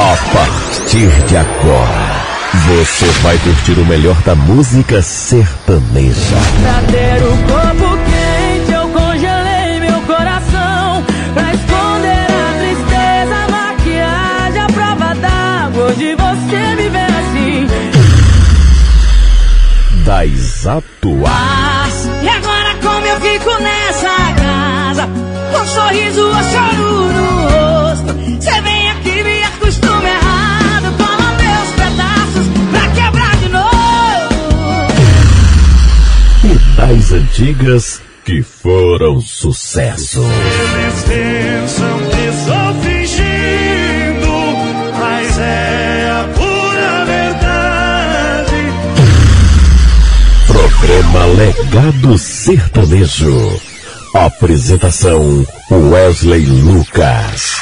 A partir de agora, você vai curtir o melhor da música sertaneja. Pra ter o corpo quente, eu congelei meu coração. Pra esconder a tristeza, a maquiagem, a prova d'água. Hoje você me vê assim. Das atuais. E agora como eu fico nessa casa? Com um sorriso ou choro no rosto. Das antigas que foram sucesso. Eles pensam que estou fingindo, mas é a pura verdade. Programa Legado Sertanejo. Apresentação Wesley Lucas.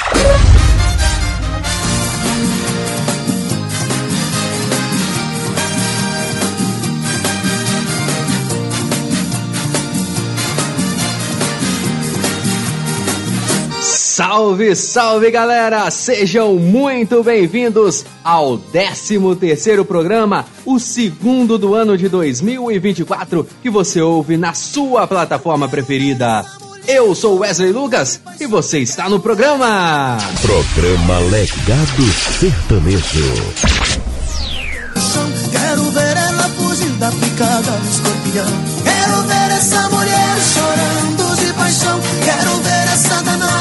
Salve, salve galera! Sejam muito bem-vindos ao 13 terceiro programa, o segundo do ano de 2024, que você ouve na sua plataforma preferida. Eu sou Wesley Lucas e você está no programa. Programa Legado Sertanejo. Quero ver ela fugir da picada do escorpião. Quero ver essa mulher chorando de paixão. Quero ver essa danada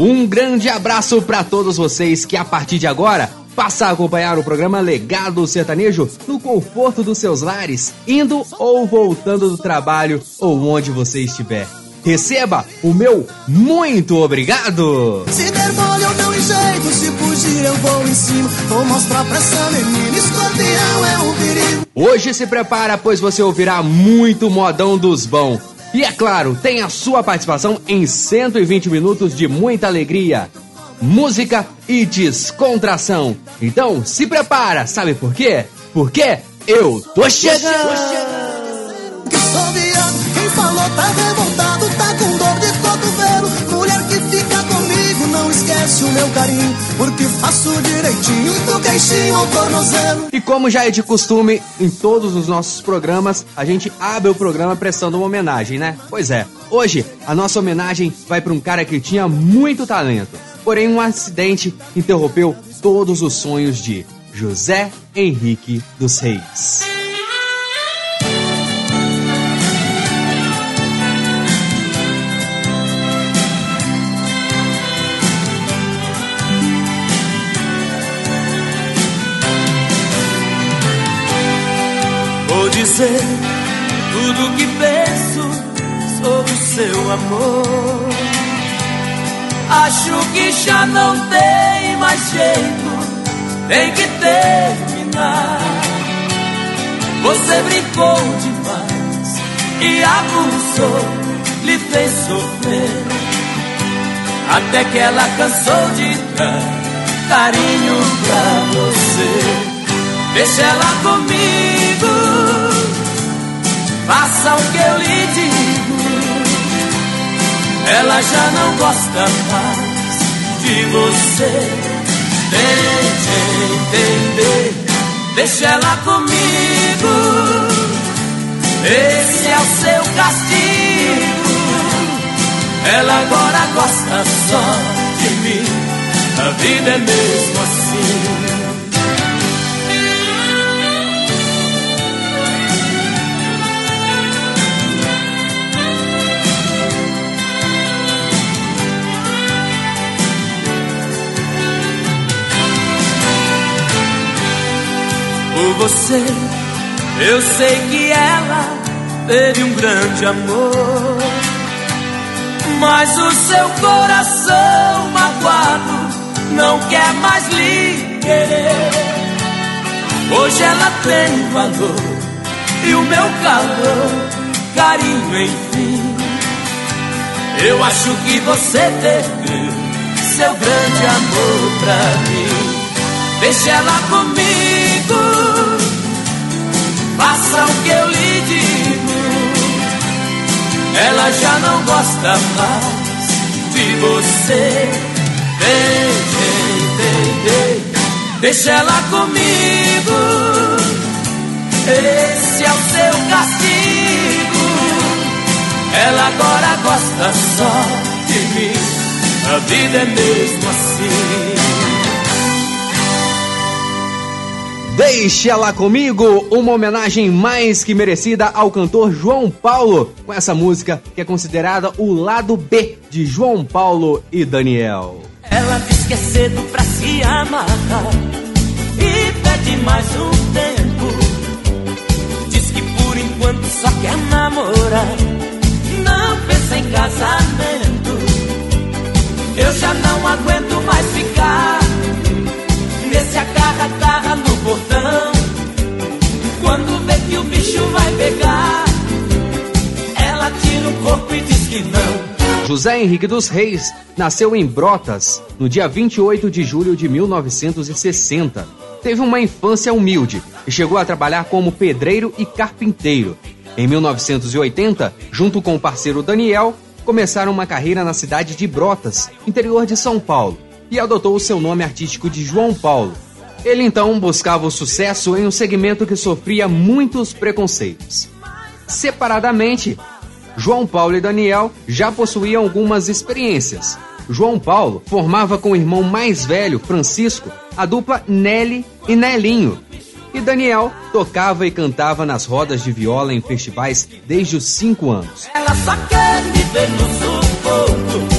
Um grande abraço para todos vocês que a partir de agora passa a acompanhar o programa Legado Sertanejo no conforto dos seus lares, indo ou voltando do trabalho ou onde você estiver. Receba o meu muito obrigado! Se der mole eu não enjeito, se fugir eu vou em cima. Vou mostrar pra essa menina, escorpião é perigo. Hoje se prepara, pois você ouvirá muito modão dos bons. E é claro, tem a sua participação em 120 minutos de muita alegria, música e descontração. Então se prepara, sabe por quê? Porque eu tô chegando! Quem falou tá revoltado, tá com dor de cotovelo. Esquece o meu carinho, porque faço direitinho do queixinho ao tornozelo. E como já é de costume, em todos os nossos programas, a gente abre o programa prestando uma homenagem, né? Pois é, hoje a nossa homenagem vai para um cara que tinha muito talento. Porém, um acidente interrompeu todos os sonhos de José Henrique dos Reis. Dizer tudo que penso sobre o seu amor. Acho que já não tem mais jeito, tem que terminar. Você brincou demais e abusou, lhe fez sofrer. Até que ela cansou de dar carinho pra você. Deixa ela comigo, faça o que eu lhe digo. Ela já não gosta mais de você. Tente entender, deixa ela comigo. Esse é o seu castigo. Ela agora gosta só de mim. A vida é mesmo assim. Você, eu sei que ela teve um grande amor. Mas o seu coração magoado não quer mais lhe querer. Hoje ela tem valor e o meu calor, carinho, enfim. Eu acho que você perdeu seu grande amor pra mim. Deixa ela comigo, faça o que eu lhe digo. Ela já não gosta mais de você. Tente deixa ela comigo. Esse é o seu castigo. Ela agora gosta só de mim. A vida é mesmo assim. Deixa ela comigo, uma homenagem mais que merecida ao cantor João Paulo, com essa música que é considerada o lado B de João Paulo e Daniel. Ela diz que é cedo pra se amar e pede mais um tempo. Diz que por enquanto só quer namorar, não pensa em casamento. Eu já não aguento mais ficar no portão. Quando vê que o bicho vai pegar, ela tira o corpo e diz que não. José Henrique dos Reis nasceu em Brotas no dia 28 de julho de 1960. Teve uma infância humilde e chegou a trabalhar como pedreiro e carpinteiro. Em 1980, junto com o parceiro Daniel, começaram uma carreira na cidade de Brotas, interior de São Paulo, e adotou o seu nome artístico de João Paulo. Ele então buscava o sucesso em um segmento que sofria muitos preconceitos. Separadamente, João Paulo e Daniel já possuíam algumas experiências. João Paulo formava com o irmão mais velho, Francisco, a dupla Nelly e Nelinho. E Daniel tocava e cantava nas rodas de viola em festivais desde os 5 anos. Ela só quer me ver no sufoco.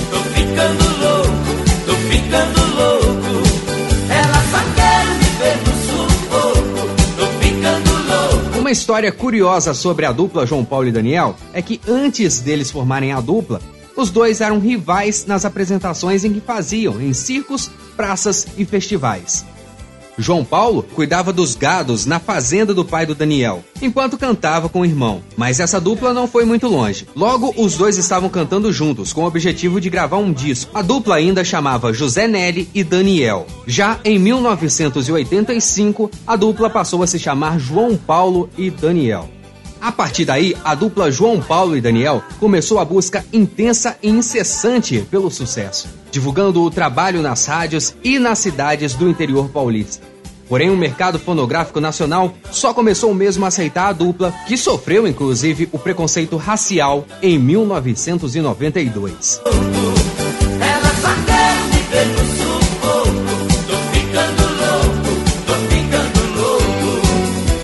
Uma história curiosa sobre a dupla João Paulo e Daniel é que antes deles formarem a dupla, os dois eram rivais nas apresentações em que faziam em circos, praças e festivais. João Paulo cuidava dos gados na fazenda do pai do Daniel, enquanto cantava com o irmão. Mas essa dupla não foi muito longe. Logo, os dois estavam cantando juntos, com o objetivo de gravar um disco. A dupla ainda chamava José Nelly e Daniel. Já em 1985, a dupla passou a se chamar João Paulo e Daniel. A partir daí, a dupla João Paulo e Daniel começou a busca intensa e incessante pelo sucesso, divulgando o trabalho nas rádios e nas cidades do interior paulista. Porém, o mercado fonográfico nacional só começou mesmo a aceitar a dupla, que sofreu inclusive o preconceito racial em 1992.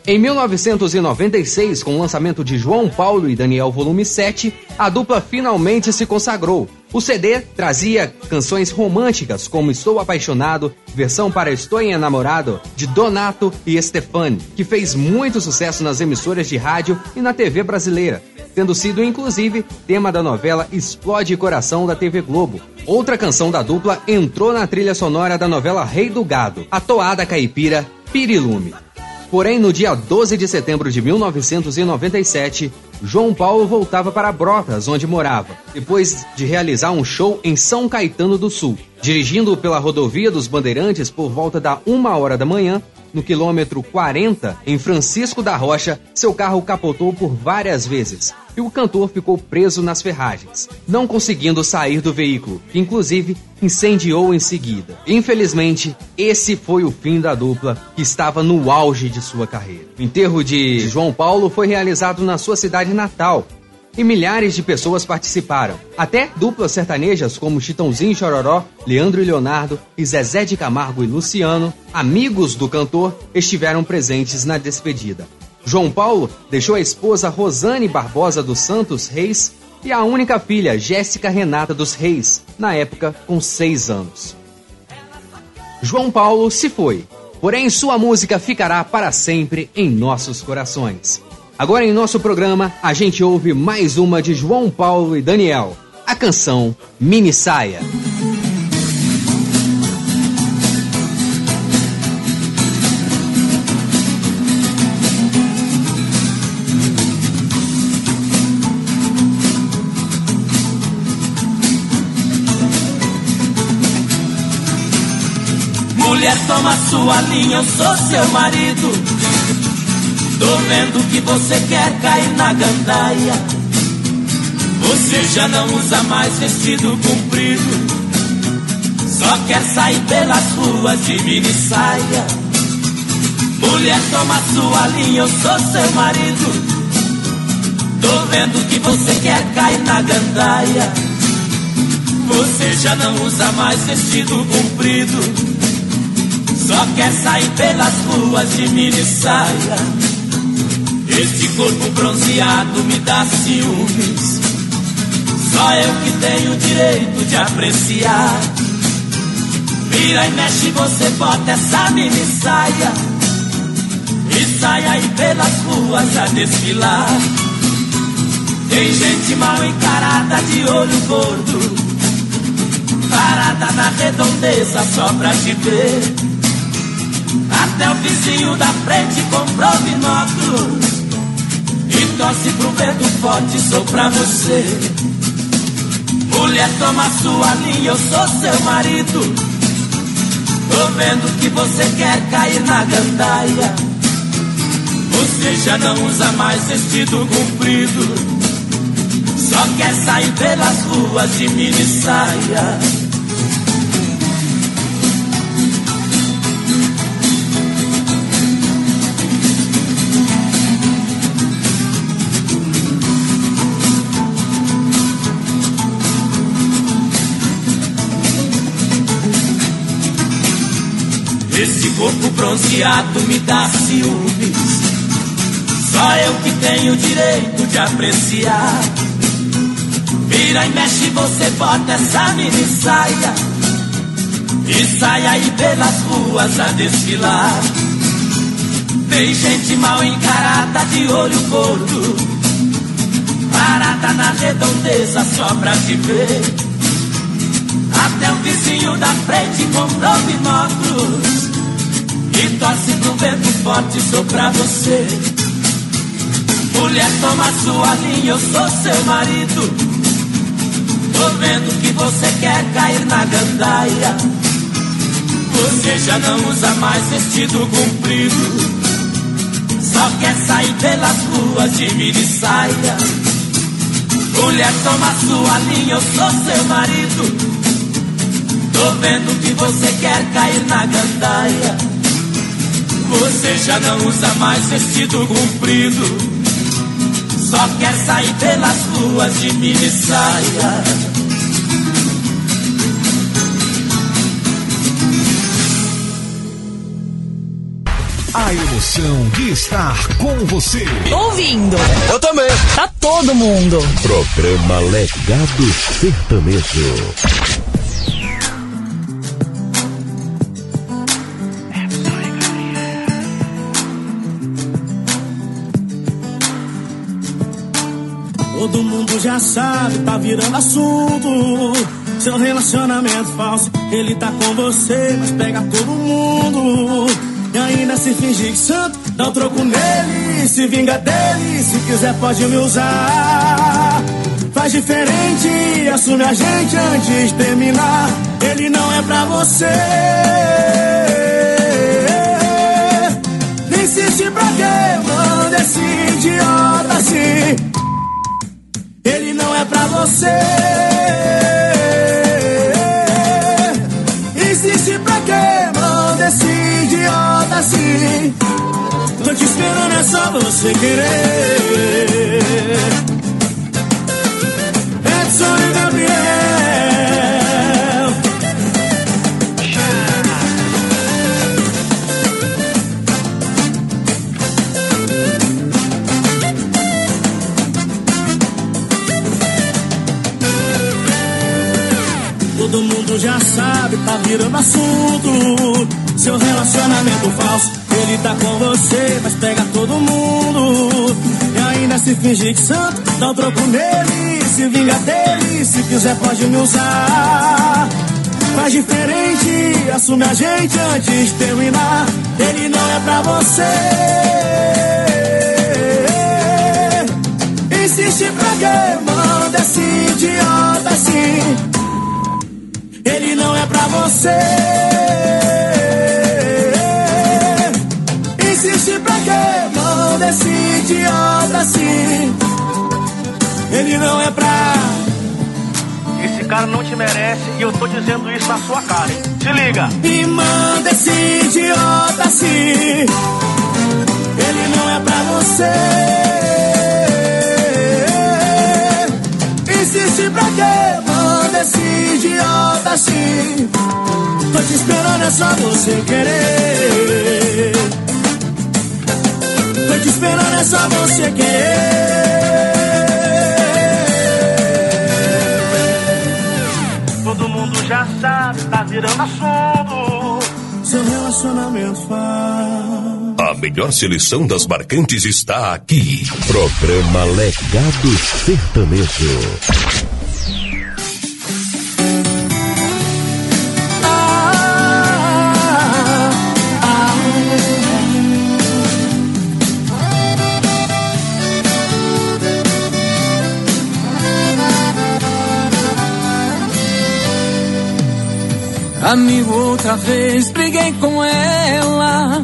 Em 1996, com o lançamento de João Paulo e Daniel Volume 7, a dupla finalmente se consagrou. O CD trazia canções românticas como Estou Apaixonado, versão para Estou Enamorado, de Donato e Stefani, que fez muito sucesso nas emissoras de rádio e na TV brasileira, tendo sido inclusive tema da novela Explode Coração da TV Globo. Outra canção da dupla entrou na trilha sonora da novela Rei do Gado, a toada caipira Pirilume. Porém, no dia 12 de setembro de 1997, João Paulo voltava para Brotas, onde morava, depois de realizar um show em São Caetano do Sul. Dirigindo pela rodovia dos Bandeirantes por volta da uma hora da manhã, no quilômetro 40, em Francisco da Rocha, seu carro capotou por várias vezes e o cantor ficou preso nas ferragens, não conseguindo sair do veículo, que inclusive incendiou em seguida. Infelizmente, esse foi o fim da dupla que estava no auge de sua carreira. O enterro de João Paulo foi realizado na sua cidade natal, e milhares de pessoas participaram. Até duplas sertanejas como Chitãozinho e Chororó, Leandro e Leonardo e Zezé de Camargo e Luciano, amigos do cantor, estiveram presentes na despedida. João Paulo deixou a esposa Rosane Barbosa dos Santos Reis e a única filha, Jéssica Renata dos Reis, na época com seis anos. João Paulo se foi, porém sua música ficará para sempre em nossos corações. Agora em nosso programa, a gente ouve mais uma de João Paulo e Daniel, a canção Mini Saia. Mulher, toma sua linha, eu sou seu marido. Tô vendo que você quer cair na gandaia. Você já não usa mais vestido comprido. Só quer sair pelas ruas de mini saia. Mulher, toma sua linha, eu sou seu marido. Tô vendo que você quer cair na gandaia. Você já não usa mais vestido comprido. Só quer sair pelas ruas de mini saia. Esse corpo bronzeado me dá ciúmes. Só eu que tenho o direito de apreciar. Vira e mexe, você bota essa mini saia. E sai aí pelas ruas a desfilar. Tem gente mal encarada de olho gordo, parada na redondeza só pra te ver. Até o vizinho da frente comprou binóculos e torce pro vento forte, sou pra você. Mulher, toma sua linha, eu sou seu marido. Tô vendo que você quer cair na gandaia. Você já não usa mais vestido comprido. Só quer sair pelas ruas de mini saia. Corpo bronzeado me dá ciúmes. Só eu que tenho direito de apreciar. Vira e mexe, você bota essa mini saia. E sai aí pelas ruas a desfilar. Tem gente mal encarada de olho gordo Parada na redondeza só pra te ver. Até o vizinho da frente comprou binóculos E torce pro vento forte, sou pra você Mulher, toma sua linha, eu sou seu marido Tô vendo que você quer cair na gandaia. Você já não usa mais vestido comprido. Só quer sair pelas ruas de mini saia. Mulher, toma sua linha, eu sou seu marido. Tô vendo que você quer cair na gandaia. Você já não usa mais vestido comprido. Só quer sair pelas ruas de mini saia. A emoção de estar com você. Ouvindo. Eu também. Tá todo mundo. Programa Legado Sertanejo. Mundo já sabe, tá virando assunto. Seu relacionamento falso, ele tá com você, mas pega todo mundo. E ainda se finge que santo, dá um troco nele, se vinga dele, se quiser pode me usar. Faz diferente, assume a gente antes de terminar. Ele não é pra você. Insiste pra quê? Manda esse idiota assim. É pra você. Insiste pra quê? Manda esse idiota assim. Tô te esperando, é só você querer. Já sabe, tá virando assunto. Seu relacionamento falso, ele tá com você, mas pega todo mundo. E ainda se finge que santo, dá um troco nele, se vinga dele, se quiser pode me usar. Faz diferente, assume a gente antes de terminar. Ele não é pra você. Insiste pra quê? Manda esse idiota assim. Pra você. Insiste pra quê? Manda esse idiota assim. Ele não é pra. Esse cara não te merece e eu tô dizendo isso na sua cara, hein? Se liga! Me manda esse idiota assim. Ele não é pra você. Insiste pra quê? Manda esse idiota assim. Tô te esperando, é só você querer. Tô te esperando, é só você querer. Todo mundo já sabe, tá virando assunto. Seu relacionamento faz. A melhor seleção das marcantes está aqui. Programa Legado Sertanejo. Amigo, outra vez briguei com ela.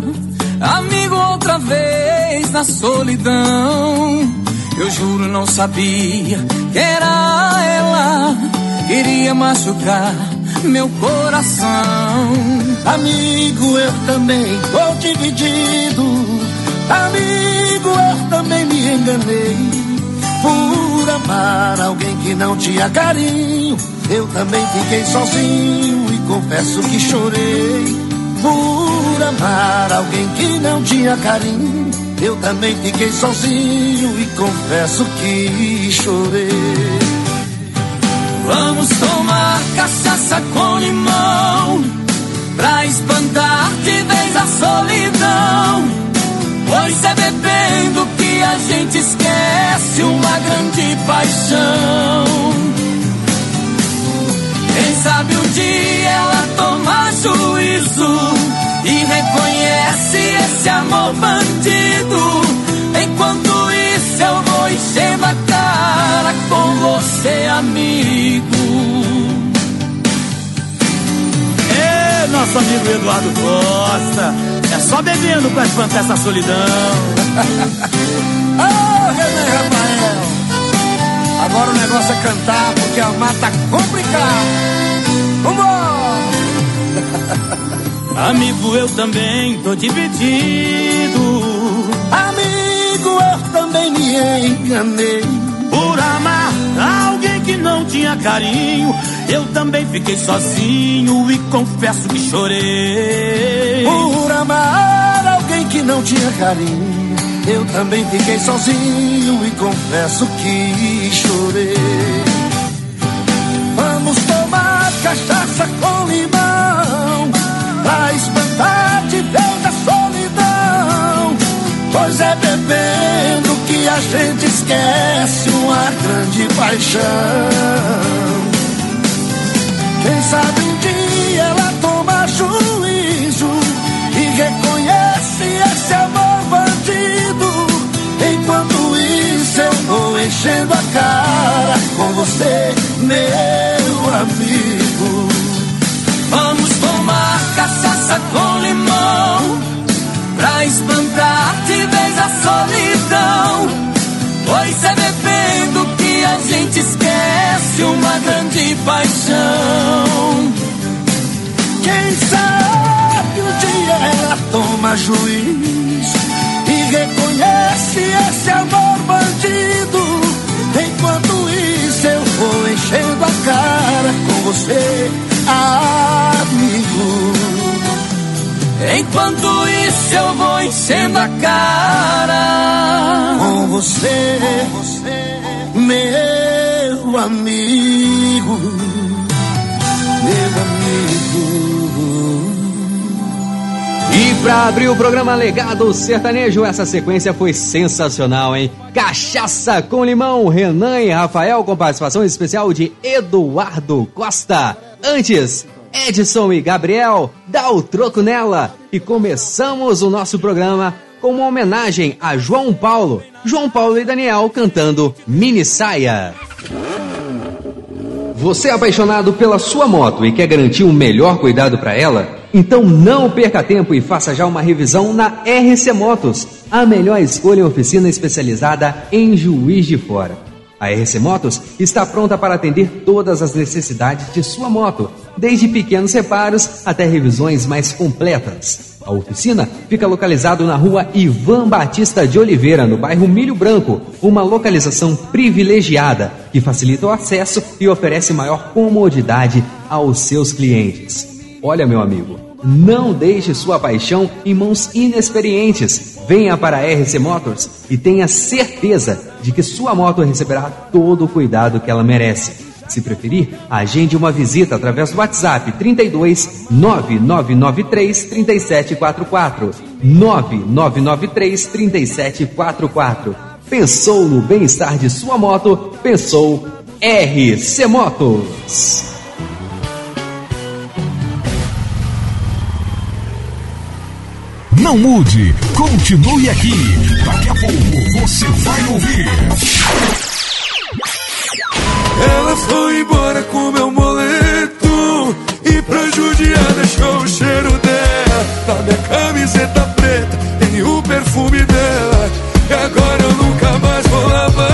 Amigo, outra vez na solidão. Eu juro, não sabia que era ela. Queria machucar meu coração. Amigo, eu também tô dividido. Amigo, eu também me enganei. Por amar alguém que não tinha carinho. Eu também fiquei sozinho e confesso que chorei. Por amar alguém que não tinha carinho. Eu também fiquei sozinho e confesso que chorei. Vamos tomar cachaça com limão pra espantar de vez a solidão. Pois é bebendo que a gente esquece uma grande paixão. Quem sabe um dia ela toma juízo e reconhece esse amor bandido. Enquanto isso eu vou enchendo a cara com você, amigo. É, nosso amigo Eduardo Costa. É só bebendo pra espantar essa solidão. Agora o negócio é cantar, porque a mata tá complicado. Vambora! Amigo, eu também tô dividido. Amigo, eu também me enganei. Por amar alguém que não tinha carinho, eu também fiquei sozinho e confesso que chorei. Por amar alguém que não tinha carinho, eu também fiquei sozinho e confesso que chorei. Vamos tomar cachaça com limão, pra espantar de vez a solidão. Pois é bebendo que a gente esquece uma grande paixão. Quem sabe um dia ela toma juízo enchendo a cara com você, meu amigo. Vamos tomar cachaça com limão pra espantar de vez a solidão. Pois é bebendo que a gente esquece uma grande paixão. Quem sabe um dia ela toma juízo e reconhece esse amor você, amigo. Enquanto isso eu vou enchendo a cara com você, meu amigo, meu pra abrir o programa Legado Sertanejo, essa sequência foi sensacional, hein? Cachaça com limão, Renan e Rafael com participação especial de Eduardo Costa. Antes, Edson e Gabriel, dá o troco nela. E começamos o nosso programa com uma homenagem a João Paulo. João Paulo e Daniel cantando Mini Saia. Você é apaixonado pela sua moto e quer garantir um melhor cuidado para ela? Então não perca tempo e faça já uma revisão na RC Motos, a melhor escolha em oficina especializada em Juiz de Fora. A RC Motos está pronta para atender todas as necessidades de sua moto, desde pequenos reparos até revisões mais completas. A oficina fica localizado na rua Ivan Batista de Oliveira, no bairro Milho Branco, uma localização privilegiada que facilita o acesso e oferece maior comodidade aos seus clientes. Olha, meu amigo, não deixe sua paixão em mãos inexperientes. Venha para a RC Motors e tenha certeza de que sua moto receberá todo o cuidado que ela merece. Se preferir, agende uma visita através do WhatsApp 32 9993 3744. 9993 3744. Pensou no bem-estar de sua moto? Pensou RC Motos. Não mude, continue aqui. Daqui a pouco você vai ouvir. Ela foi embora com meu moleto e pra judiar deixou o cheiro dela. Na minha camiseta preta tem o perfume dela. E agora eu nunca mais vou lavar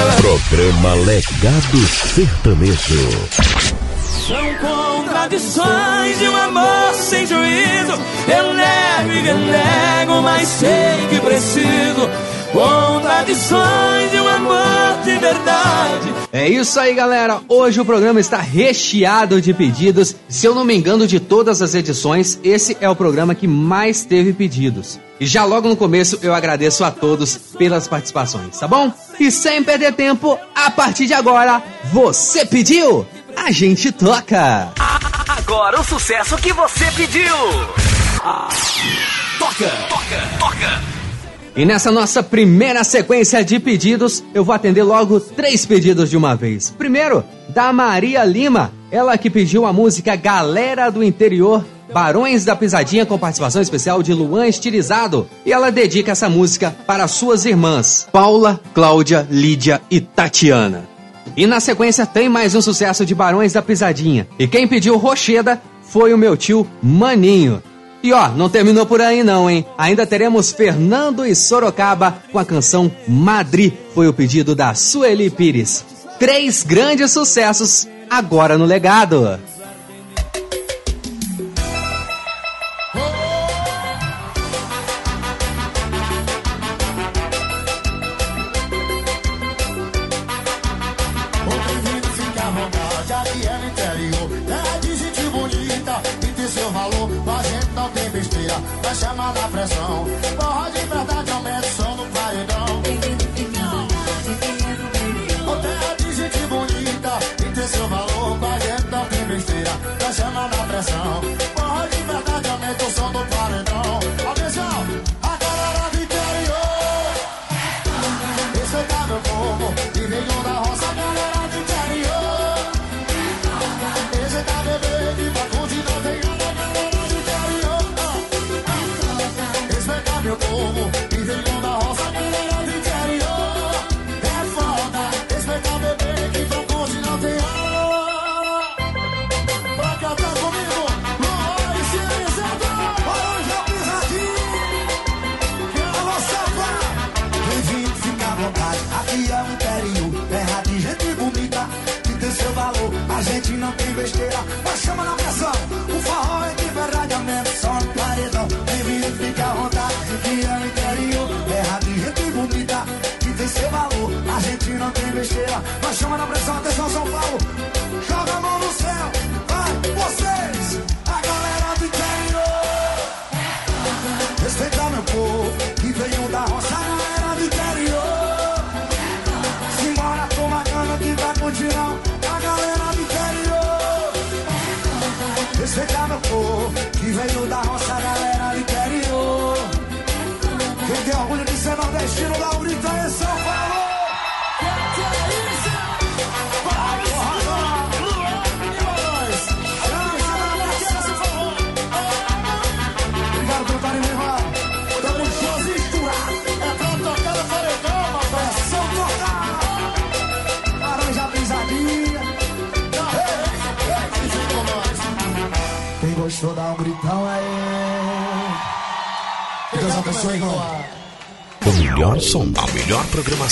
ela. Programa Legado Sertanejo. São contradições de um amor sem juízo. Eu nego e renego, mas sei que preciso. Contradições de um amor de verdade. É isso aí, galera. Hoje o programa está recheado de pedidos. Se eu não me engano, de todas as edições, esse é o programa que mais teve pedidos. E já logo no começo eu agradeço a todos pelas participações, tá bom? E sem perder tempo, a partir de agora, você pediu, a gente toca. Agora o sucesso que você pediu. Toca, toca, toca. E nessa nossa primeira sequência de pedidos, eu vou atender logo três pedidos de uma vez. Primeiro, da Maria Lima, ela que pediu a música Galera do Interior, Barões da Pisadinha, com participação especial de Luan Estilizado. E ela dedica essa música para suas irmãs, Paula, Cláudia, Lídia e Tatiana. E na sequência tem mais um sucesso de Barões da Pisadinha. E quem pediu Rocheda foi o meu tio Maninho. E ó, não terminou por aí não, hein? Ainda teremos Fernando e Sorocaba com a canção Madri, foi o pedido da Sueli Pires. Três grandes sucessos agora no legado.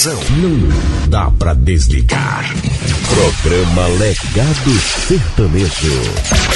Não dá pra desligar. Programa Legado Sertanejo.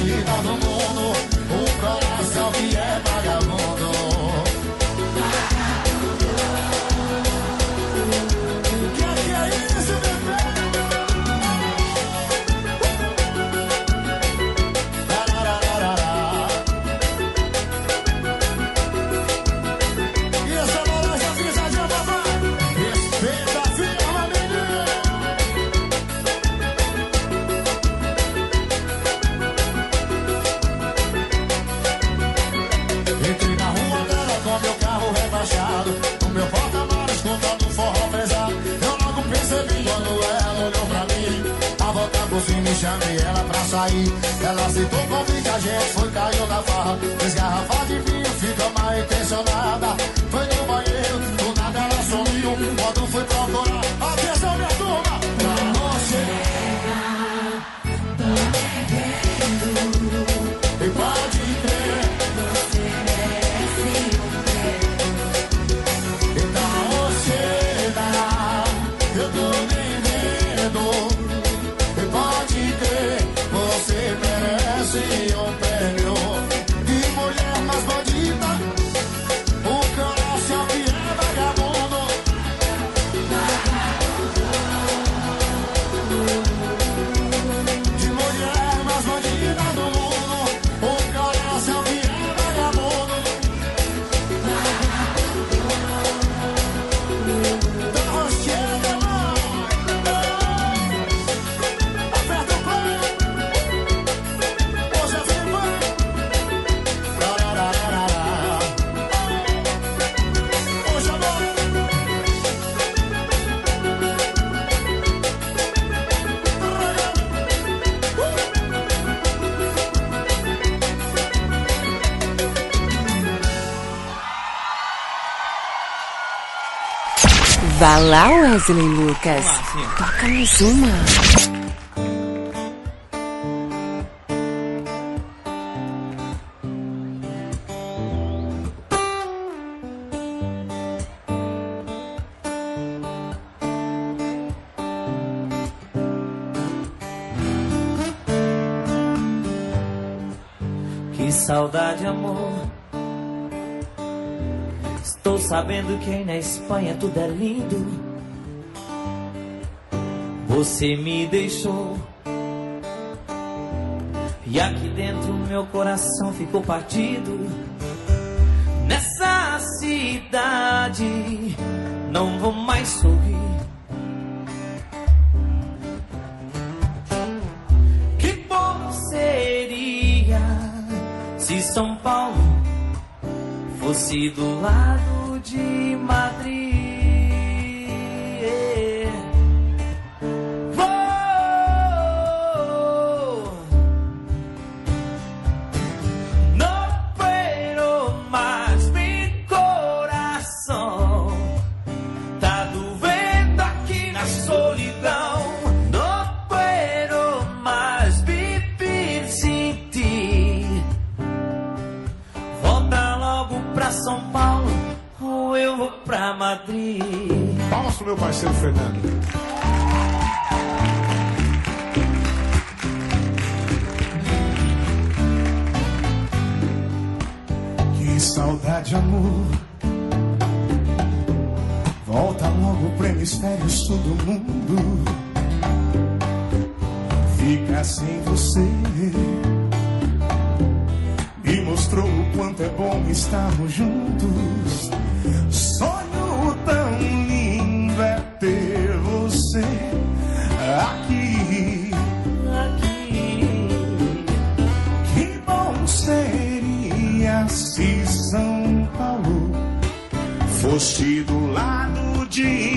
你大能？Vá lá, Wesley Lucas. Toca mais uma. Espanha tudo é lindo. Você me deixou. E aqui dentro meu coração ficou partido. Nessa cidade não vou mais sorrir. Que bom seria se São Paulo fosse do lado saudade, amor. Volta logo pro hemisfério sul do mundo. Fica sem você. Me mostrou o quanto é bom estarmos juntos. Fosse do lado de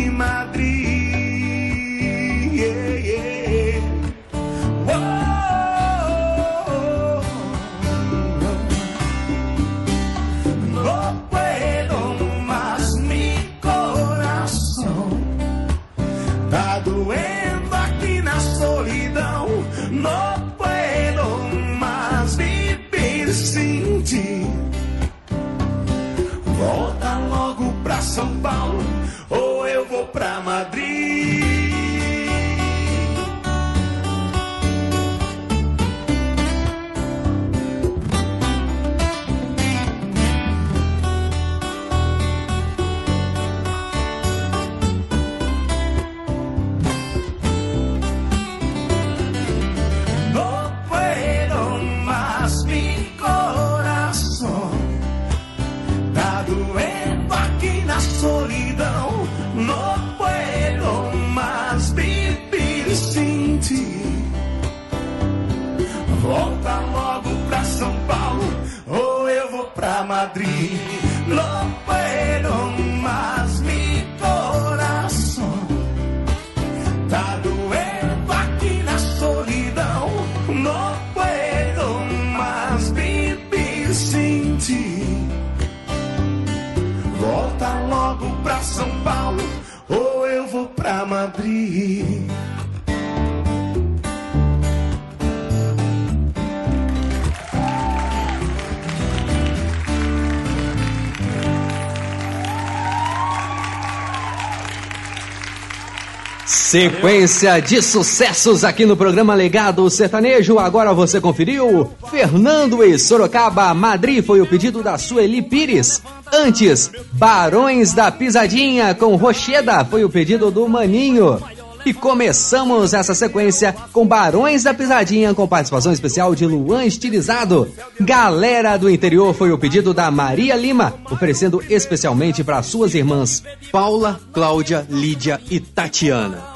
Sequência de sucessos aqui no programa Legado Sertanejo. Agora você conferiu Fernando e Sorocaba. Madrid foi o pedido da Sueli Pires. Antes, Barões da Pisadinha com Rocheda foi o pedido do Maninho. E começamos essa sequência com Barões da Pisadinha com participação especial de Luan Estilizado. Galera do Interior foi o pedido da Maria Lima, oferecendo especialmente para suas irmãs Paula, Cláudia, Lídia e Tatiana.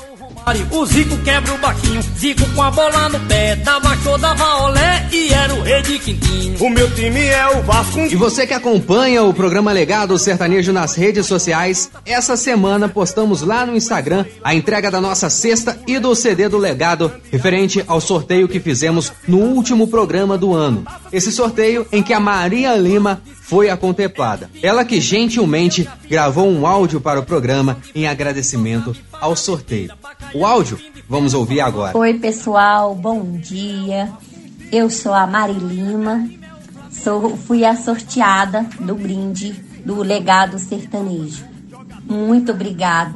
O Zico quebra o baquinho, Zico com a bola no pé, dava show, dava olé e era o rei de quintinho. O meu time é o Vasco. E você que acompanha o programa Legado Sertanejo nas redes sociais, essa semana postamos lá no Instagram a entrega da nossa cesta e do CD do Legado, referente ao sorteio que fizemos no último programa do ano. Esse sorteio em que a Maria Lima foi a contemplada. Ela que gentilmente gravou um áudio para o programa em agradecimento ao sorteio. O áudio vamos ouvir agora. Oi, pessoal, bom dia. Eu sou a Mari Lima, sou, fui a sorteada do brinde do legado sertanejo. Muito obrigado,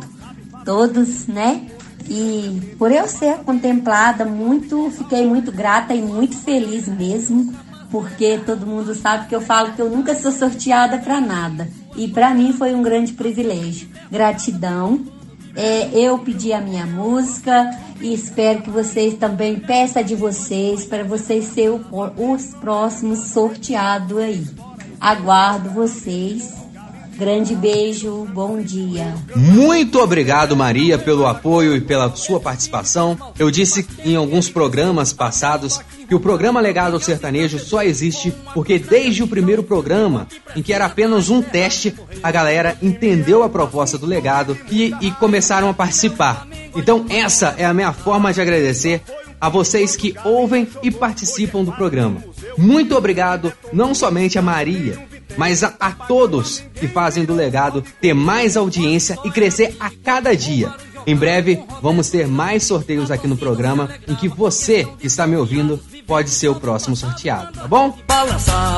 todos, né? E por eu ser contemplada, muito, fiquei muito grata e muito feliz mesmo, porque todo mundo sabe que eu falo que eu nunca sou sorteada para nada. E para mim foi um grande privilégio. Gratidão. É, eu pedi a minha música e espero que vocês também peçam de vocês para vocês serem os próximos sorteados aí. Aguardo vocês. Grande beijo, bom dia. Muito obrigado, Maria, pelo apoio e pela sua participação. Eu disse em alguns programas passados que o programa Legado Sertanejo só existe porque desde o primeiro programa, em que era apenas um teste, a galera entendeu a proposta do legado e, e começaram a participar. Então, essa é a minha forma de agradecer a vocês que ouvem e participam do programa. Muito obrigado, não somente a Maria, mas a, a, todos que fazem do legado ter mais audiência e crescer a cada dia. Em breve vamos ter mais sorteios aqui no programa em que você que está me ouvindo pode ser o próximo sorteado, tá bom?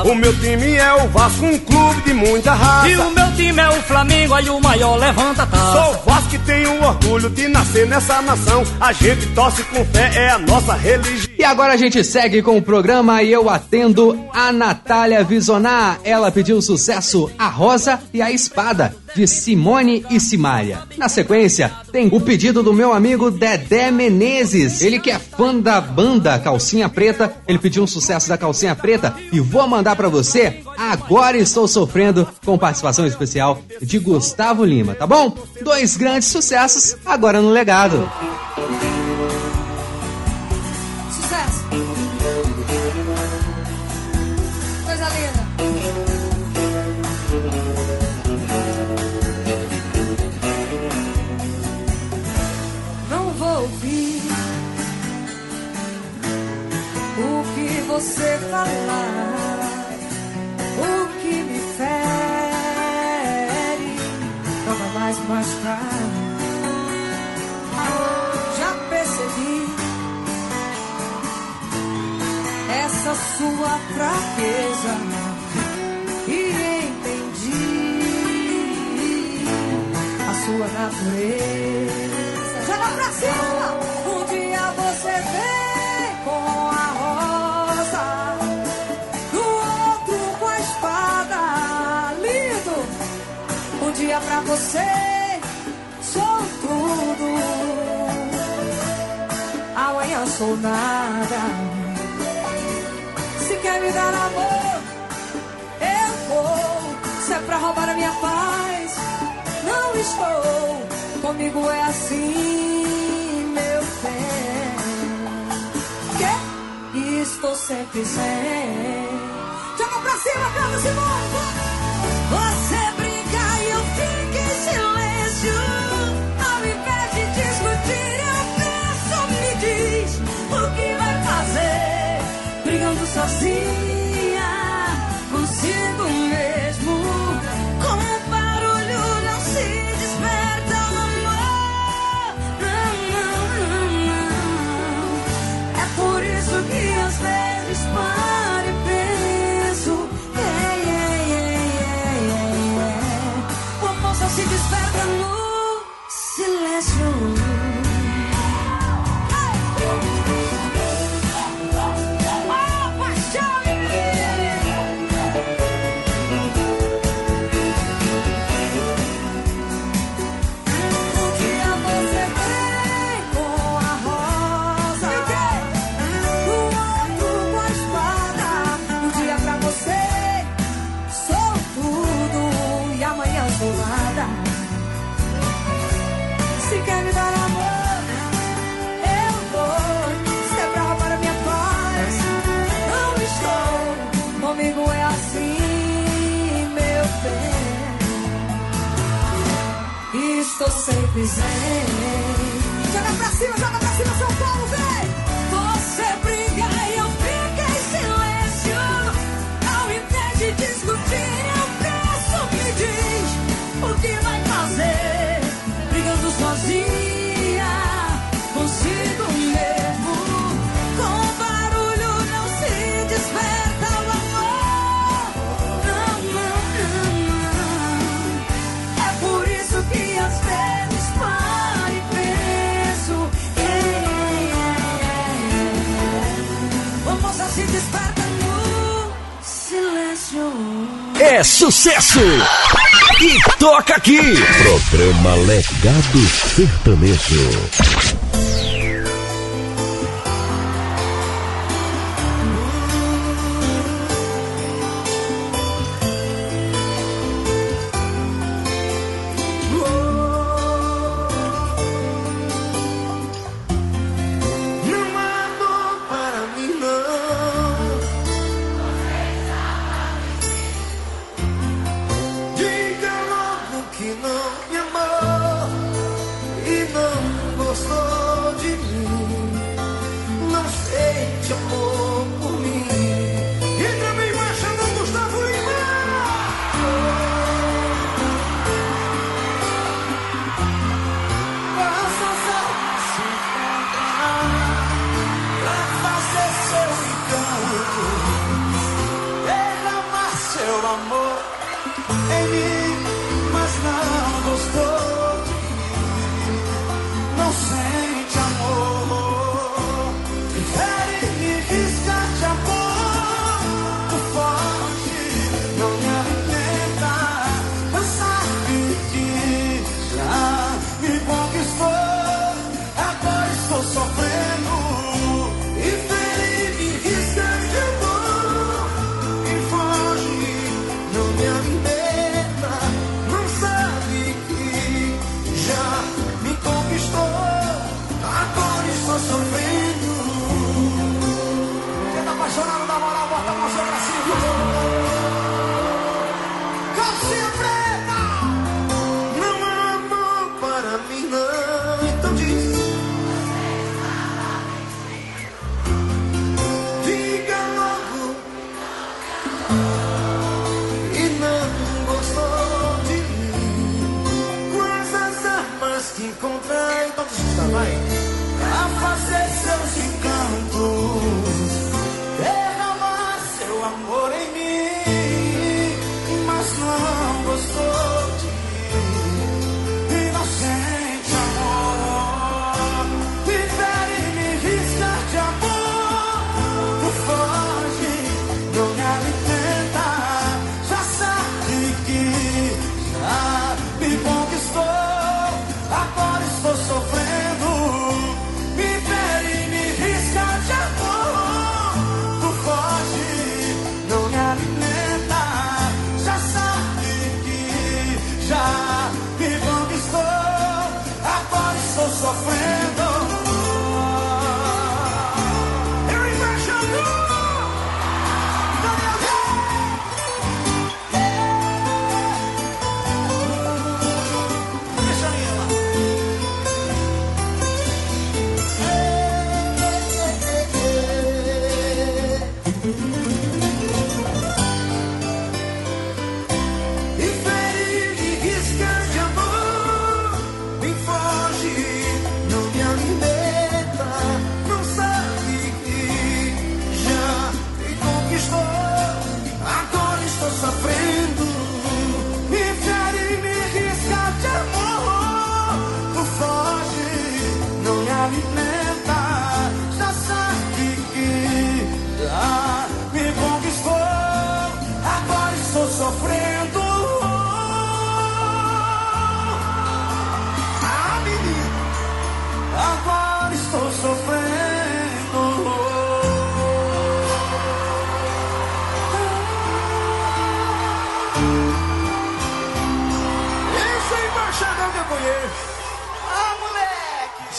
O meu time é o Vasco, um clube de muita raça. E o meu time é o Flamengo, aí o maior levanta a taça. Sou Vasco e tenho orgulho de nascer nessa nação. A gente torce com fé, é a nossa religião. E agora a gente segue com o programa e eu atendo a Natália Visonar. Ela pediu o sucesso A Rosa e a Espada, de Simone e Simária. Na sequência, tem o pedido do meu amigo Dedé Menezes. Ele que é fã da banda Calcinha Preta, ele pediu um sucesso da Calcinha Preta e vou mandar pra você Agora Estou Sofrendo, com participação especial de Gustavo Lima, tá bom? Dois grandes sucessos agora no legado. Sucesso. Você falar, o que me fere, não vai mais machucar. Já percebi essa sua fraqueza e entendi a sua natureza. Joga pra cima! Um dia você vem dia pra você sou tudo, amanhã sou nada. Se quer me dar amor, eu vou. Se é pra roubar a minha paz, não estou. Comigo é assim, meu bem. Que estou sempre sem. Joga pra cima, canta Simone. Silêncio. Zen. Joga pra cima, joga pra cima, São Paulo, vem! Você briga e eu fico em silêncio. Ao invés discutir, É sucesso! E toca aqui! Programa Legado Sertanejo.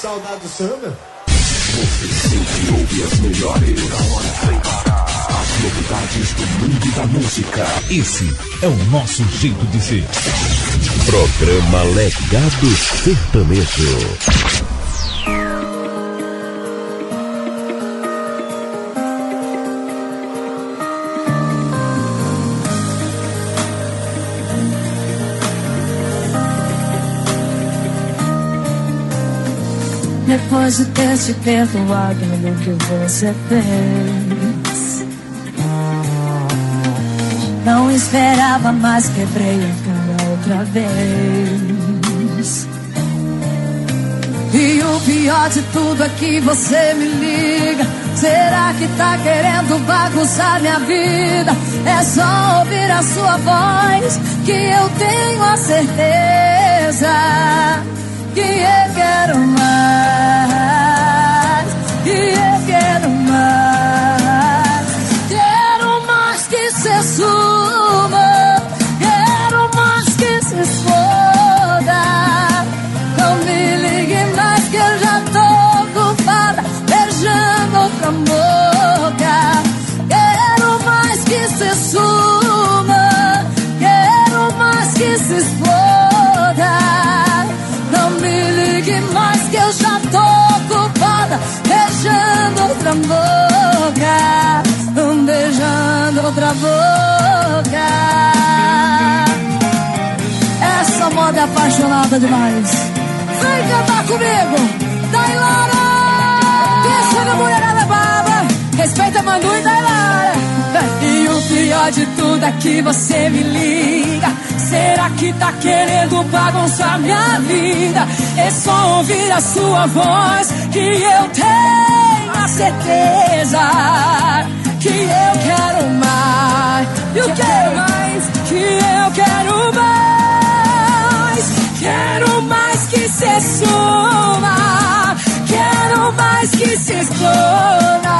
Saudade do samba? Você sempre ouve as melhores. Na hora sem parar. As novidades do mundo da música. Esse é o nosso jeito de ser. Programa Legado Sertanejo. Depois de ter te perdoado no que você fez. Não esperava, mas quebrei a cara outra vez. E o pior de tudo é que você me liga. Será que tá querendo bagunçar minha vida? É só ouvir a sua voz que eu tenho a certeza que eu quero mais, que eu boca. Essa moda é apaixonada demais. Vem cantar comigo, Dailara! Deixa a mulherada baba, respeita Manu e Dailara. E o pior de tudo é que você me liga. Será que tá querendo bagunçar minha vida? É só ouvir a sua voz que eu tenho a certeza que eu quero mais. O que mais? Que eu quero mais. Quero mais que cê suma. Quero mais que se exploda.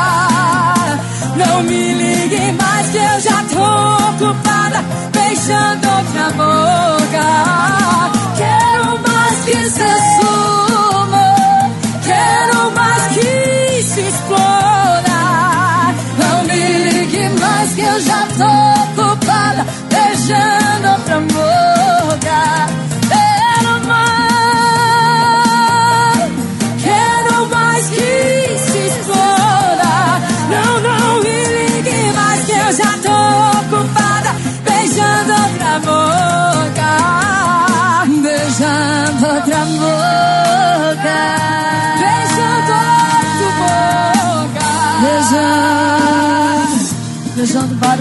Não me ligue mais que eu já tô ocupada beijando outra boca. Quero mais que se suma. Já tô ocupada beijando outra boca.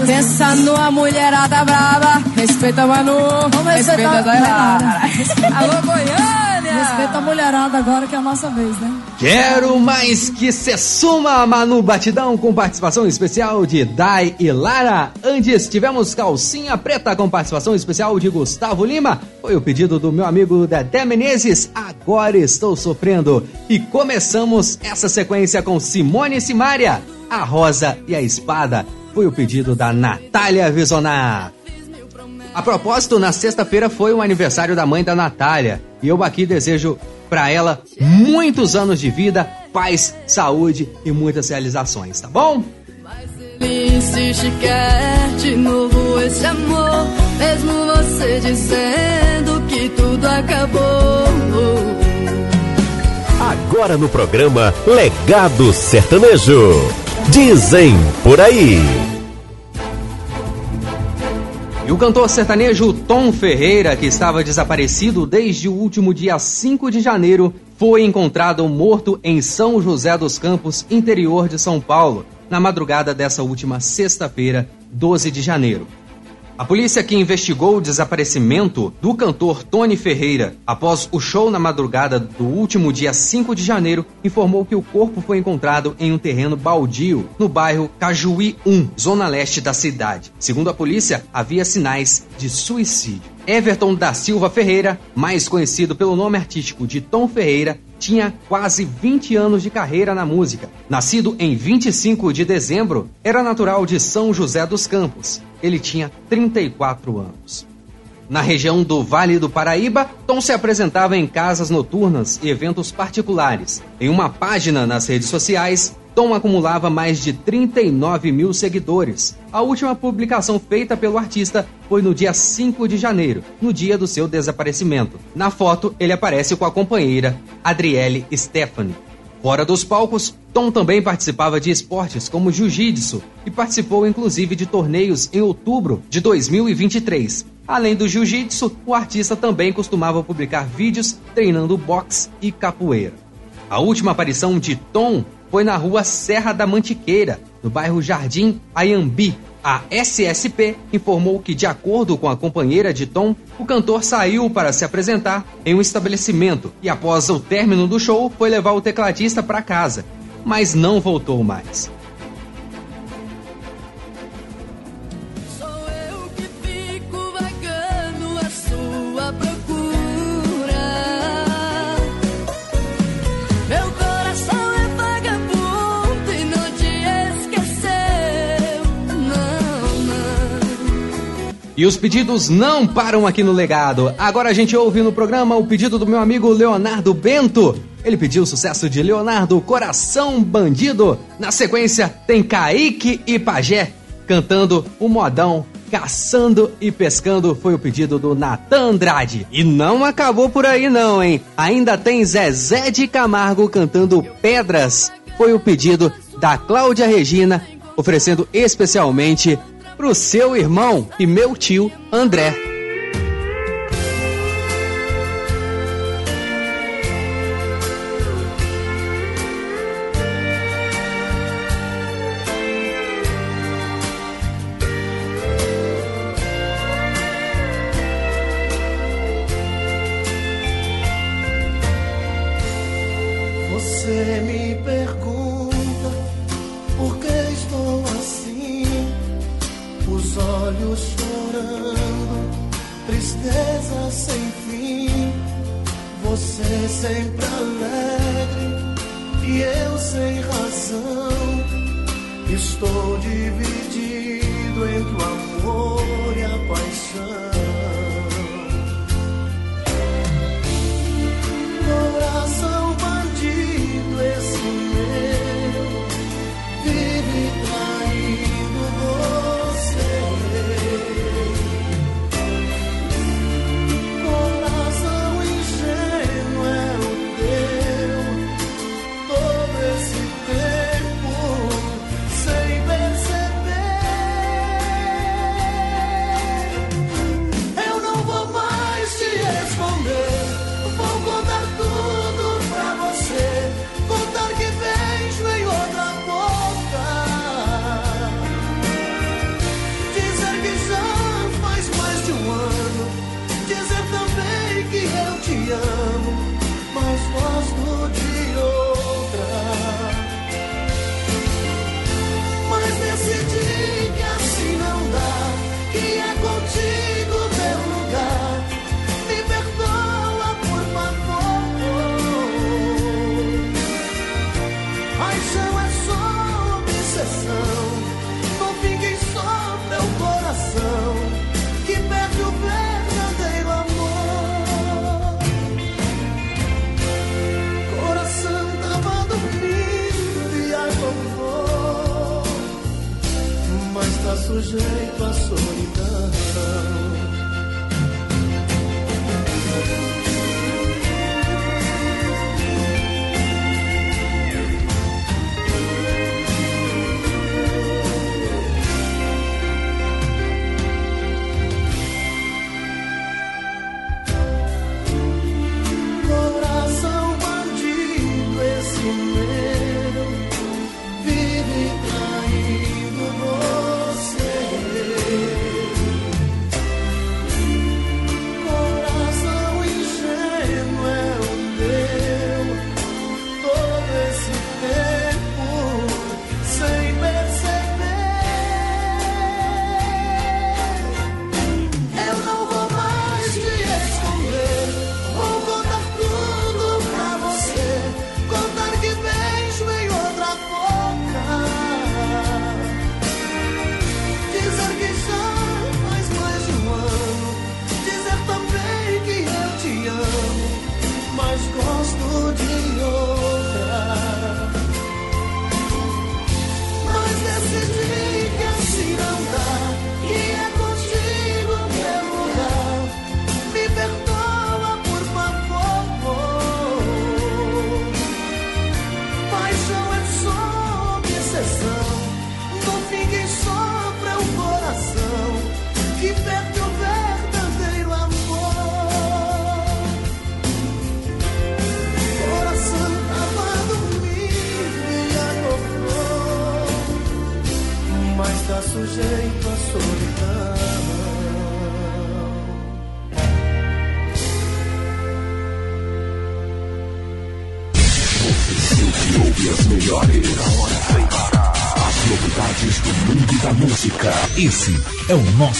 Pensa numa mulherada brava. Respeita a Manu. Vamos respeita a Dailara. Alô, Goiânia. Respeita a mulherada agora que é a nossa vez, né? Quero mais que se suma, Manu Batidão, com participação especial de Dai e Lara. Antes tivemos Calcinha Preta com participação especial de Gustavo Lima. Foi o pedido do meu amigo Dedé Menezes. Agora estou sofrendo. E começamos essa sequência com Simone e Simária. A Rosa e a Espada. Foi o pedido da Natália Visonar. A propósito, na sexta-feira foi o aniversário da mãe da Natália. E eu aqui desejo para ela muitos anos de vida, paz, saúde e muitas realizações, tá bom? Ele insiste que quer de novo esse amor, mesmo você dizendo que tudo acabou. Agora no programa Legado Sertanejo. Dizem por aí. E o cantor sertanejo Tom Ferreira, que estava desaparecido desde o último dia 5 de janeiro, foi encontrado morto em São José dos Campos, interior de São Paulo, na madrugada dessa última sexta-feira, 12 de janeiro. A polícia que investigou o desaparecimento do cantor Tony Ferreira após o show na madrugada do último dia 5 de janeiro informou que o corpo foi encontrado em um terreno baldio no bairro Cajuí 1, zona leste da cidade. Segundo a polícia, havia sinais de suicídio. Everton da Silva Ferreira, mais conhecido pelo nome artístico de Tom Ferreira, tinha quase 20 anos de carreira na música. Nascido em 25 de dezembro, era natural de São José dos Campos. Ele tinha 34 anos. Na região do Vale do Paraíba, Tom se apresentava em casas noturnas e eventos particulares. Em uma página nas redes sociais, Tom acumulava mais de 39 mil seguidores. A última publicação feita pelo artista foi no dia 5 de janeiro, no dia do seu desaparecimento. Na foto, ele aparece com a companheira Adriele Stephanie. Fora dos palcos, Tom também participava de esportes como jiu-jitsu e participou inclusive de torneios em outubro de 2023. Além do jiu-jitsu, o artista também costumava publicar vídeos treinando boxe e capoeira. A última aparição de Tom foi na rua Serra da Mantiqueira, no bairro Jardim Ayambi. A SSP informou que, de acordo com a companheira de Tom, o cantor saiu para se apresentar em um estabelecimento e, após o término do show, foi levar o tecladista para casa, mas não voltou mais. E os pedidos não param aqui no legado. Agora a gente ouve no programa o pedido do meu amigo Leonardo Bento. Ele pediu o sucesso de Leonardo Coração Bandido. Na sequência, tem Kaique e Pajé cantando o modão Caçando e Pescando. Foi o pedido do Natan Andrade. E não acabou por aí, não, hein? Ainda tem Zezé de Camargo cantando Pedras. Foi o pedido da Cláudia Regina, oferecendo especialmente pro seu irmão e meu tio André.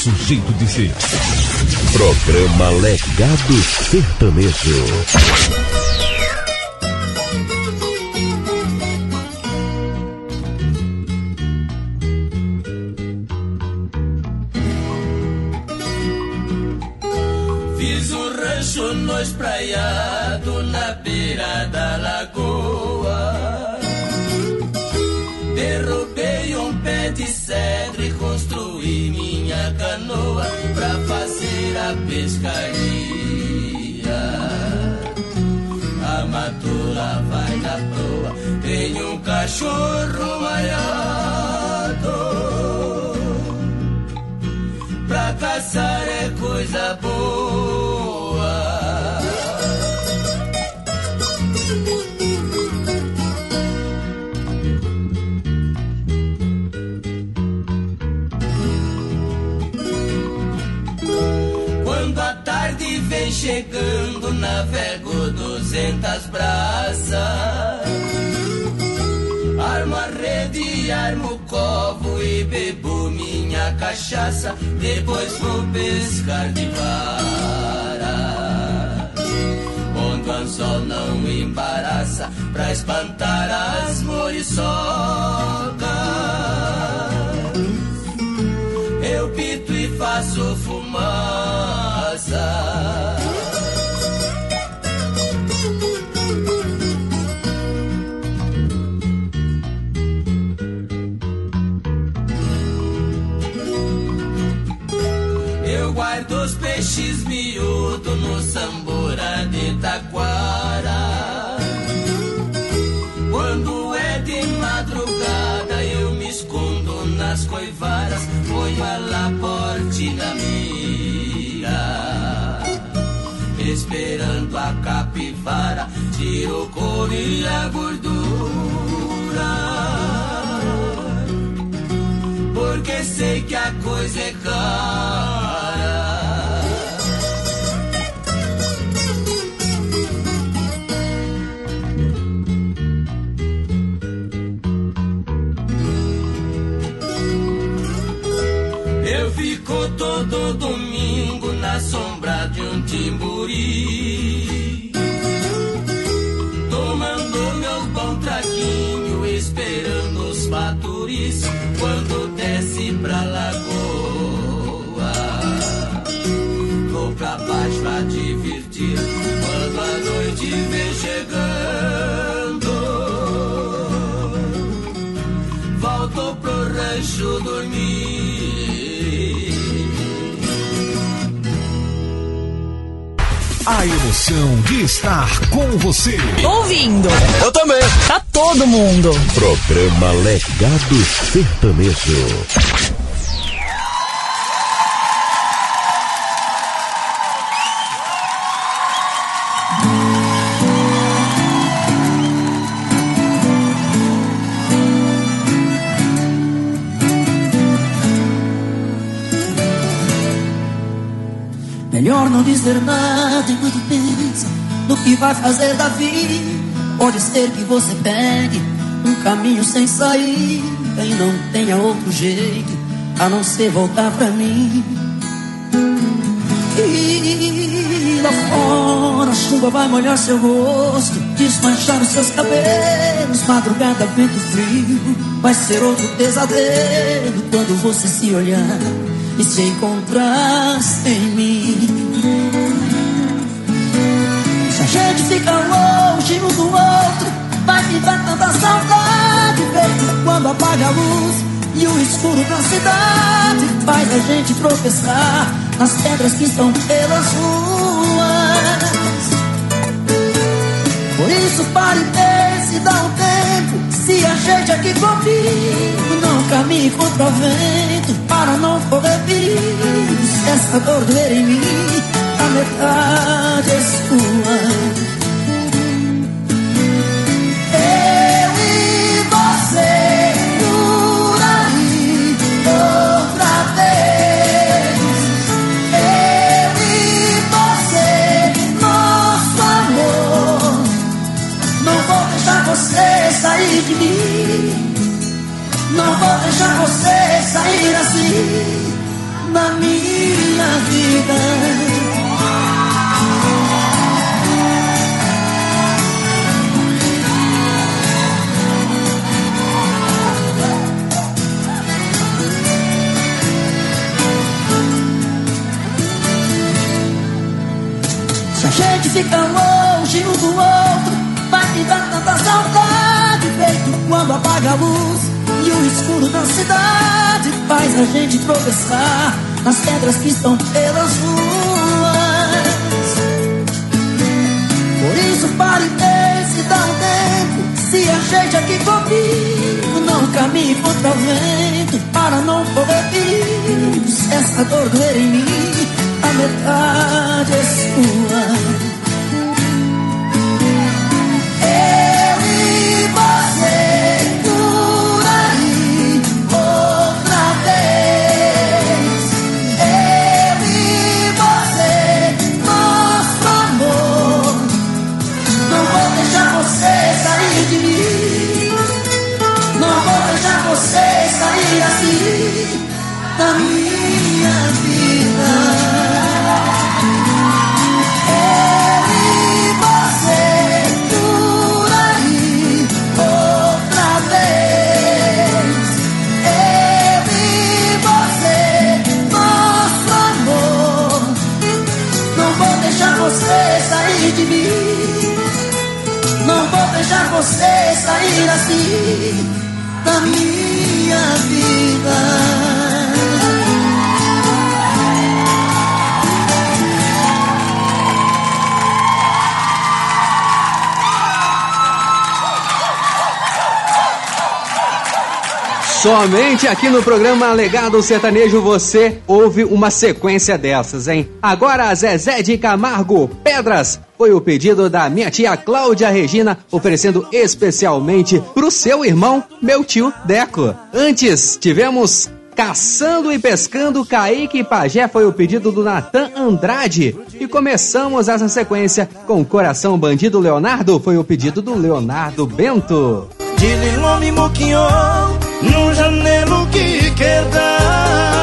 nosso jeito de ser. Programa Legado Sertanejo. Fiz um rancho no Praias. cachorro malhado. Pra caçar é coisa boa. Quando a tarde vem chegando, navego duzentas braças me armo covo e bebo minha cachaça, depois vou pescar de vara. Onde o anzol não embaraça pra espantar as moriçocas. Eu pito e faço fumar Esperando a capivara, tiro o e a gordura porque sei que a coisa é cara. Eu fico todo domingo na sombra emoção de estar com você. Ouvindo. Eu também. Tá todo mundo. Programa Legado Sertanejo. Melhor não dizer nada enquanto no que vai fazer da vida. Pode ser que você pegue um caminho sem saída e não tenha outro jeito a não ser voltar pra mim. E lá fora a chuva vai molhar seu rosto, desmanchar os seus cabelos, madrugada, vento frio. Vai ser outro pesadelo quando você se olhar e se encontrar sem Se a gente fica longe um do outro, vai me dar tanta saudade, quando apaga a luz e o escuro da cidade faz a gente tropeçar nas pedras que estão pelas ruas. Por isso pare e pense, dá um tempo, se ajeite aqui comigo, não caminhe contra o vento, para não correr perigo. Se essa dor doer em mim, a metade é sua. Sair de mim. Não vou deixar você sair assim na minha vida. Se a gente fica longe um do outro, vai me dar tanta saudade, feito quando apaga a luz e o escuro da cidade faz a gente tropeçar nas pedras que estão pelas ruas. Por isso pare e pense, dá um tempo, se ajeite aqui comigo, não caminhe contra o vento, para não correr. Se essa dor doer em mim, a metade é sua. Minha vida. Somente aqui no programa Legado Sertanejo você ouve uma sequência dessas, hein? Agora Zezé de Camargo, Pedras, foi o pedido da minha tia Cláudia Regina, oferecendo especialmente pro seu irmão, meu tio Deco. Antes, tivemos Caçando e Pescando, Kaique Pajé foi o pedido do Natan Andrade. E começamos essa sequência com Coração Bandido Leonardo, foi o pedido do Leonardo Bento. Dile nome no janelo que quer dar.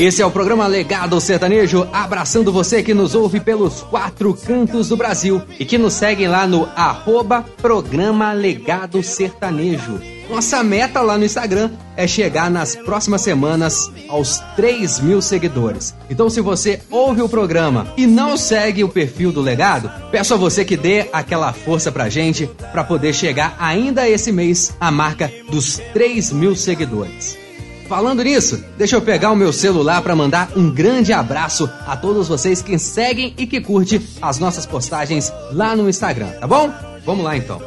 Esse é o programa Legado Sertanejo, abraçando você que nos ouve pelos quatro cantos do Brasil e que nos segue lá no arroba Programa Legado Sertanejo. Nossa meta lá no Instagram é chegar nas próximas semanas aos 3 mil seguidores. Então, se você ouve o programa e não segue o perfil do Legado, peço a você que dê aquela força pra gente para poder chegar ainda esse mês à marca dos 3 mil seguidores. Falando nisso, deixa eu pegar o meu celular para mandar um grande abraço a todos vocês que seguem e que curtem as nossas postagens lá no Instagram, tá bom? Vamos lá então.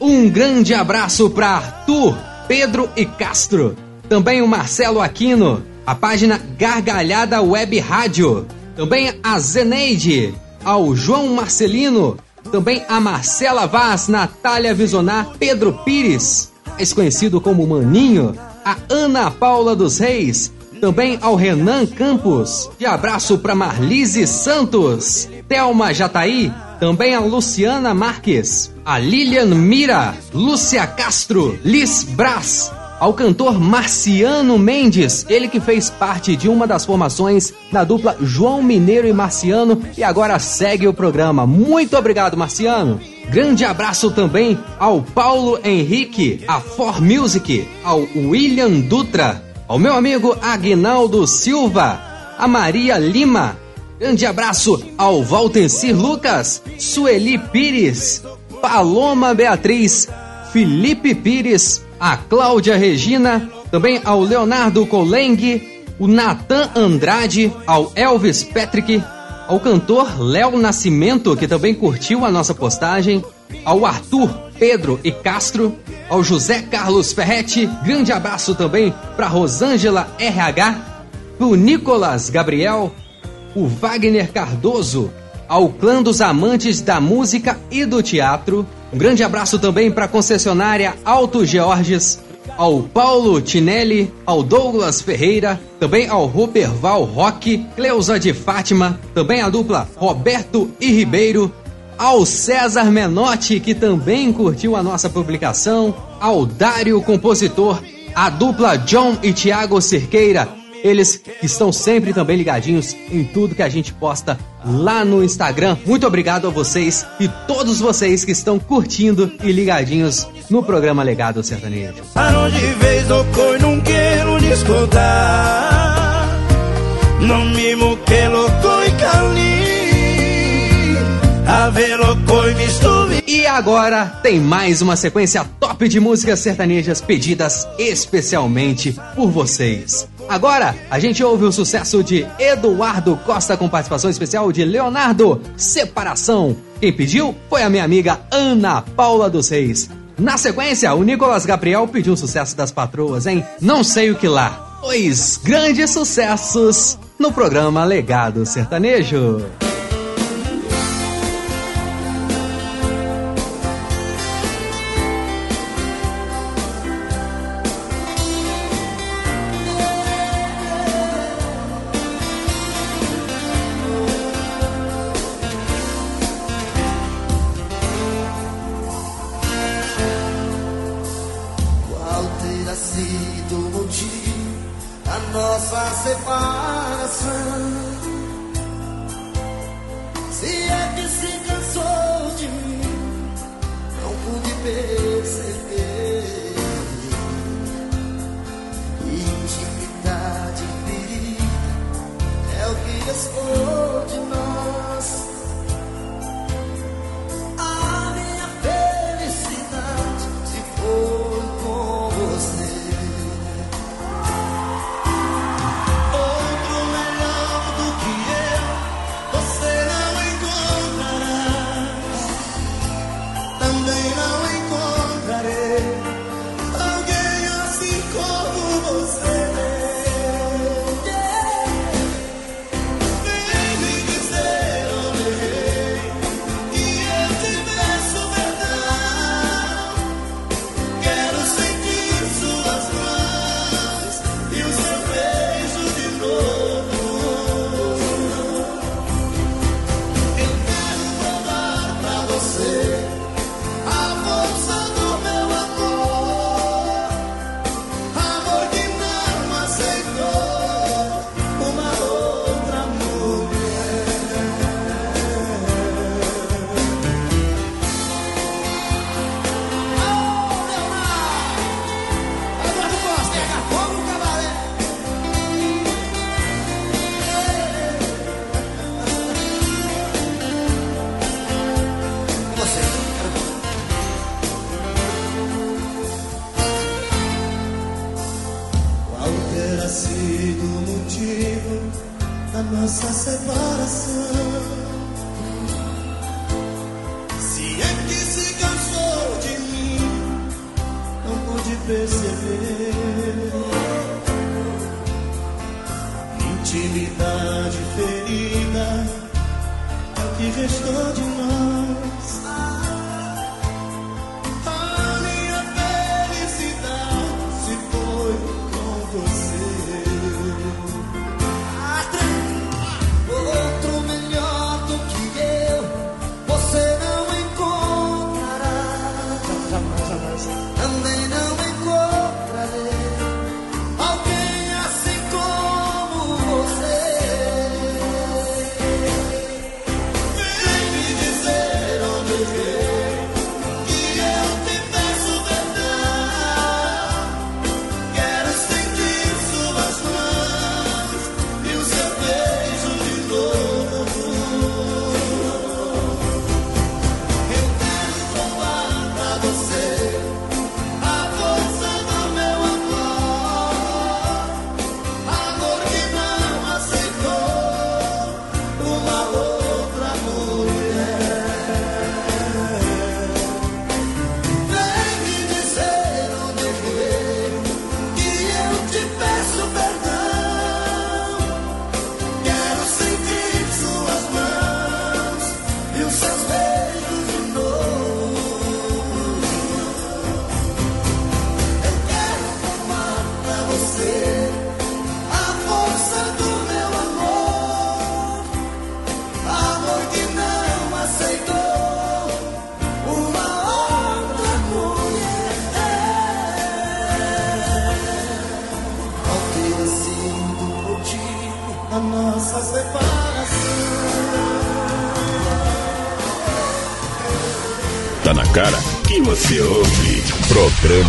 Um grande abraço para Arthur, Pedro e Castro. Também o Marcelo Aquino, a página Gargalhada Web Rádio. Também a Zeneide, ao João Marcelino. Também a Marcela Vaz, Natália Visonar, Pedro Pires, mais conhecido como Maninho. A Ana Paula dos Reis, também ao Renan Campos. De abraço para Marlise Santos, Thelma Jataí, também a Luciana Marques, a Lilian Mira, Lúcia Castro, Liz Brás, ao cantor Marciano Mendes, ele que fez parte de uma das formações da dupla João Mineiro e Marciano e agora segue o programa. Muito obrigado, Marciano. Grande abraço também ao Paulo Henrique, a For Music, ao William Dutra, ao meu amigo Agnaldo Silva, a Maria Lima. Grande abraço ao Valtencir Lucas, Sueli Pires, Paloma Beatriz, Felipe Pires, a Cláudia Regina, também ao Leonardo Coleng, o Natan Andrade, ao Elvis Patrick, ao cantor Léo Nascimento, que também curtiu a nossa postagem, ao Arthur, Pedro e Castro, ao José Carlos Ferretti, grande abraço também para Rosângela RH, pro Nicolas Gabriel, o Wagner Cardoso, ao clã dos amantes da música e do teatro. Um grande abraço também para a concessionária Alto Georges, ao Paulo Tinelli, ao Douglas Ferreira, também ao Ruperval Roque, Cleusa de Fátima, também a dupla Roberto e Ribeiro, ao César Menotti, que também curtiu a nossa publicação, ao Dário Compositor, a dupla John e Thiago Cirqueira, eles estão sempre também ligadinhos em tudo que a gente posta lá no Instagram. Muito obrigado a vocês e todos vocês que estão curtindo e ligadinhos no programa Legado Sertanejo. Não me que louco e cali. E agora tem mais uma sequência top de músicas sertanejas pedidas especialmente por vocês. Agora a gente ouve o sucesso de Eduardo Costa com participação especial de Leonardo, Separação. Quem pediu foi a minha amiga Ana Paula dos Reis. Na sequência, o Nicolas Gabriel pediu um sucesso das patroas, hein? Não sei o que lá. Dois grandes sucessos no programa Legado Sertanejo.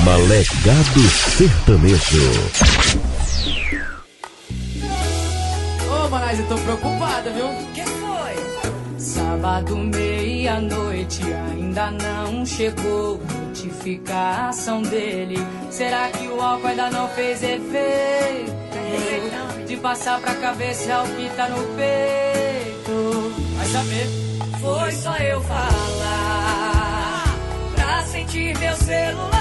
Programa Legado Sertanejo. Ô, oh, eu tô preocupada, viu? que foi? Sábado, meia-noite, ainda não chegou. Notificação dele. Será que o álcool ainda não fez efeito? De passar pra cabeça é o que tá no peito. Vai saber. Foi só eu falar sentir meu celular.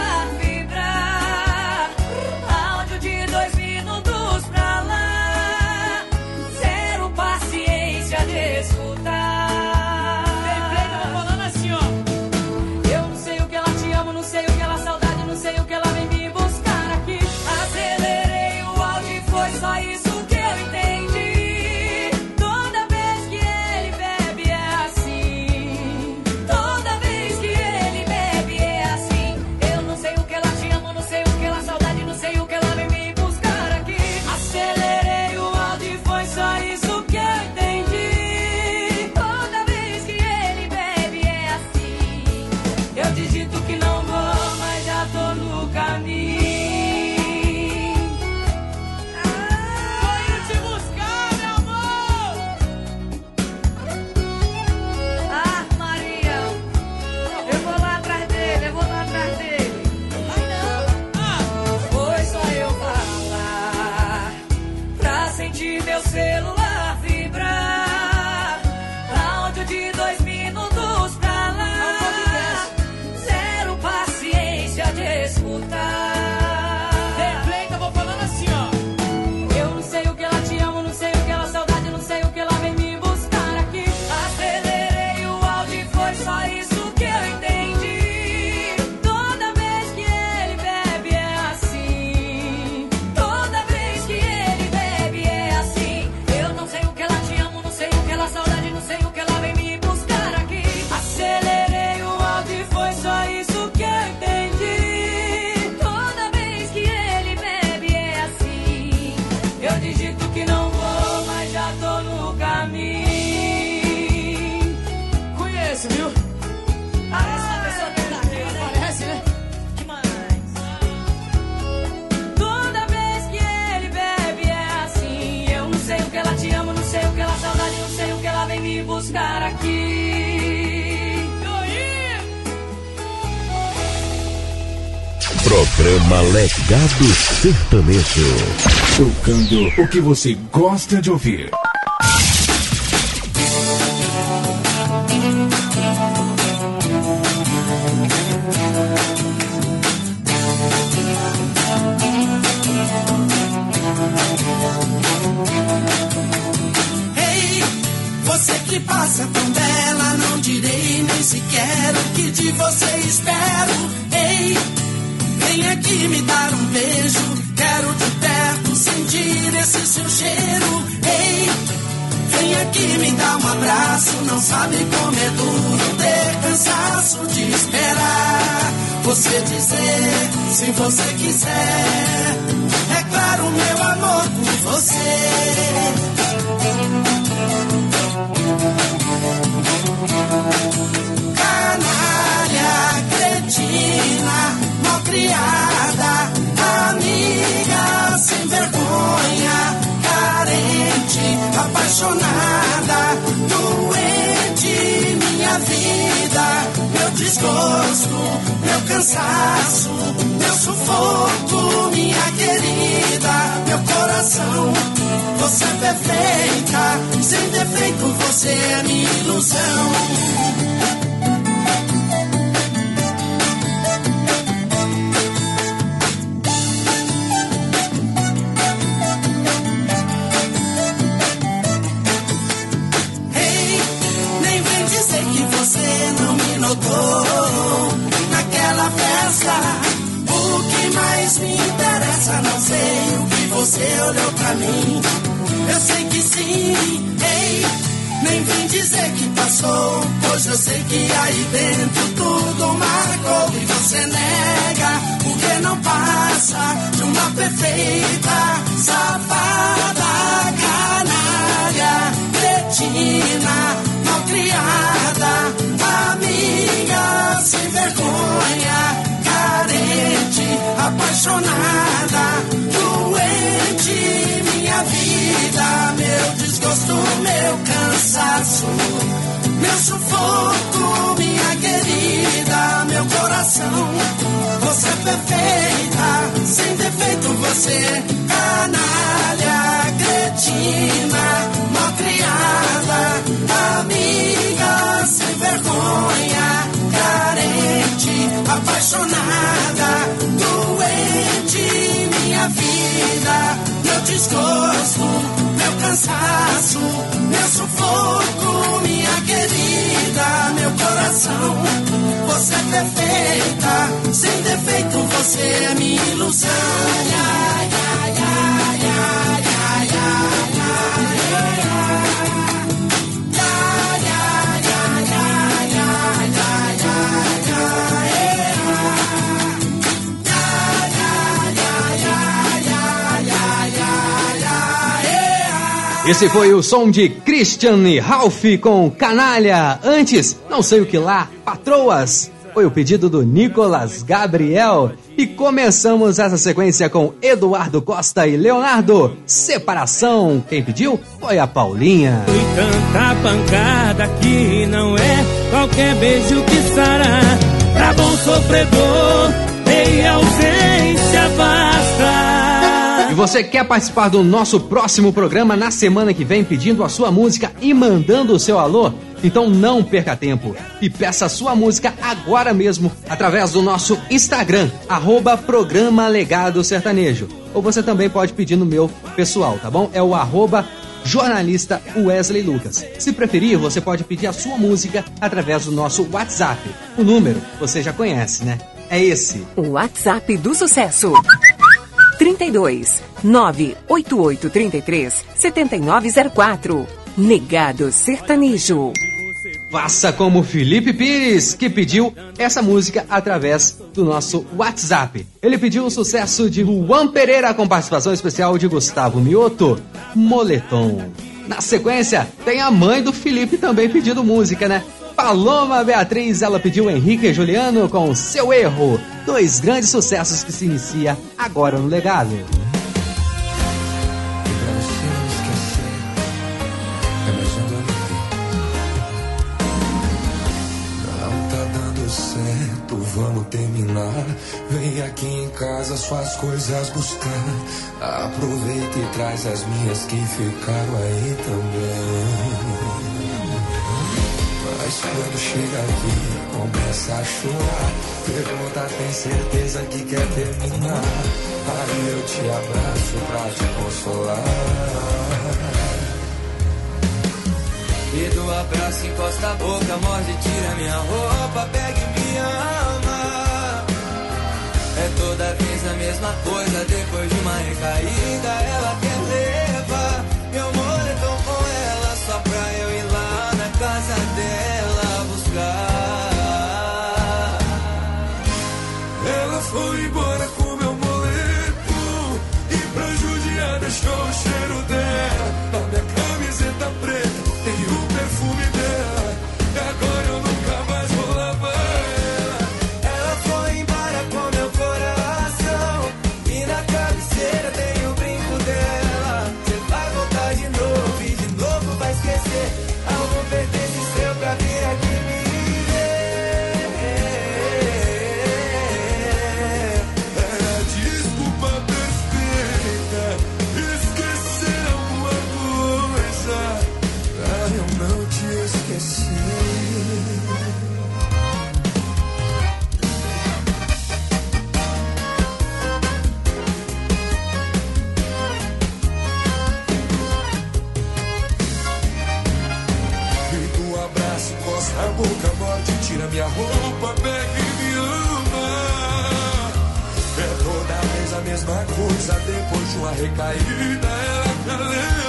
Programa Legado Sertanejo. Tocando o que você gosta de ouvir. Esse foi o som de Christian e Ralph com Canalha. Antes, não sei o que lá, Patroas. Foi o pedido do Nicolas Gabriel. E começamos essa sequência com Eduardo Costa e Leonardo. Separação. Quem pediu foi a Paulinha. E tanta pancada que não é qualquer beijo que sará. Pra bom sofredor, meia ausência vai você quer participar do nosso próximo programa na semana que vem pedindo a sua música e mandando o seu alô? Então não perca tempo e peça a sua música agora mesmo através do nosso Instagram, arroba Programa Legado Sertanejo. Ou você também pode pedir no meu pessoal, tá bom? É o arroba jornalista Wesley Lucas. Se preferir, você pode pedir a sua música através do nosso WhatsApp. O número você já conhece, né? É esse. O WhatsApp do sucesso. 32 98833 7904. Negado Sertanejo. Faça como Felipe Pires, que pediu essa música através do nosso WhatsApp. Ele pediu o sucesso de Juan Pereira com participação especial de Gustavo Mioto, Moletom. Na sequência, tem a mãe do Felipe também pedindo música, né? Paloma Beatriz, ela pediu Henrique e Juliano com Seu Erro. Dois grandes sucessos que se inicia agora no legado. Tá vamos terminar. Vem aqui em casa suas coisas buscar. Aproveita e traz as minhas que ficaram aí também. Mas quando chega aqui, começa a chorar. Pergunta, tem certeza que quer terminar? Aí eu te abraço pra te consolar. E do abraço encosta a boca, morde, tira minha roupa, pega e me ama. É toda vez a mesma coisa, depois de uma recaída, ela quer levar minha roupa, pega e me ama. É toda vez a mesma coisa, depois de uma recaída, ela me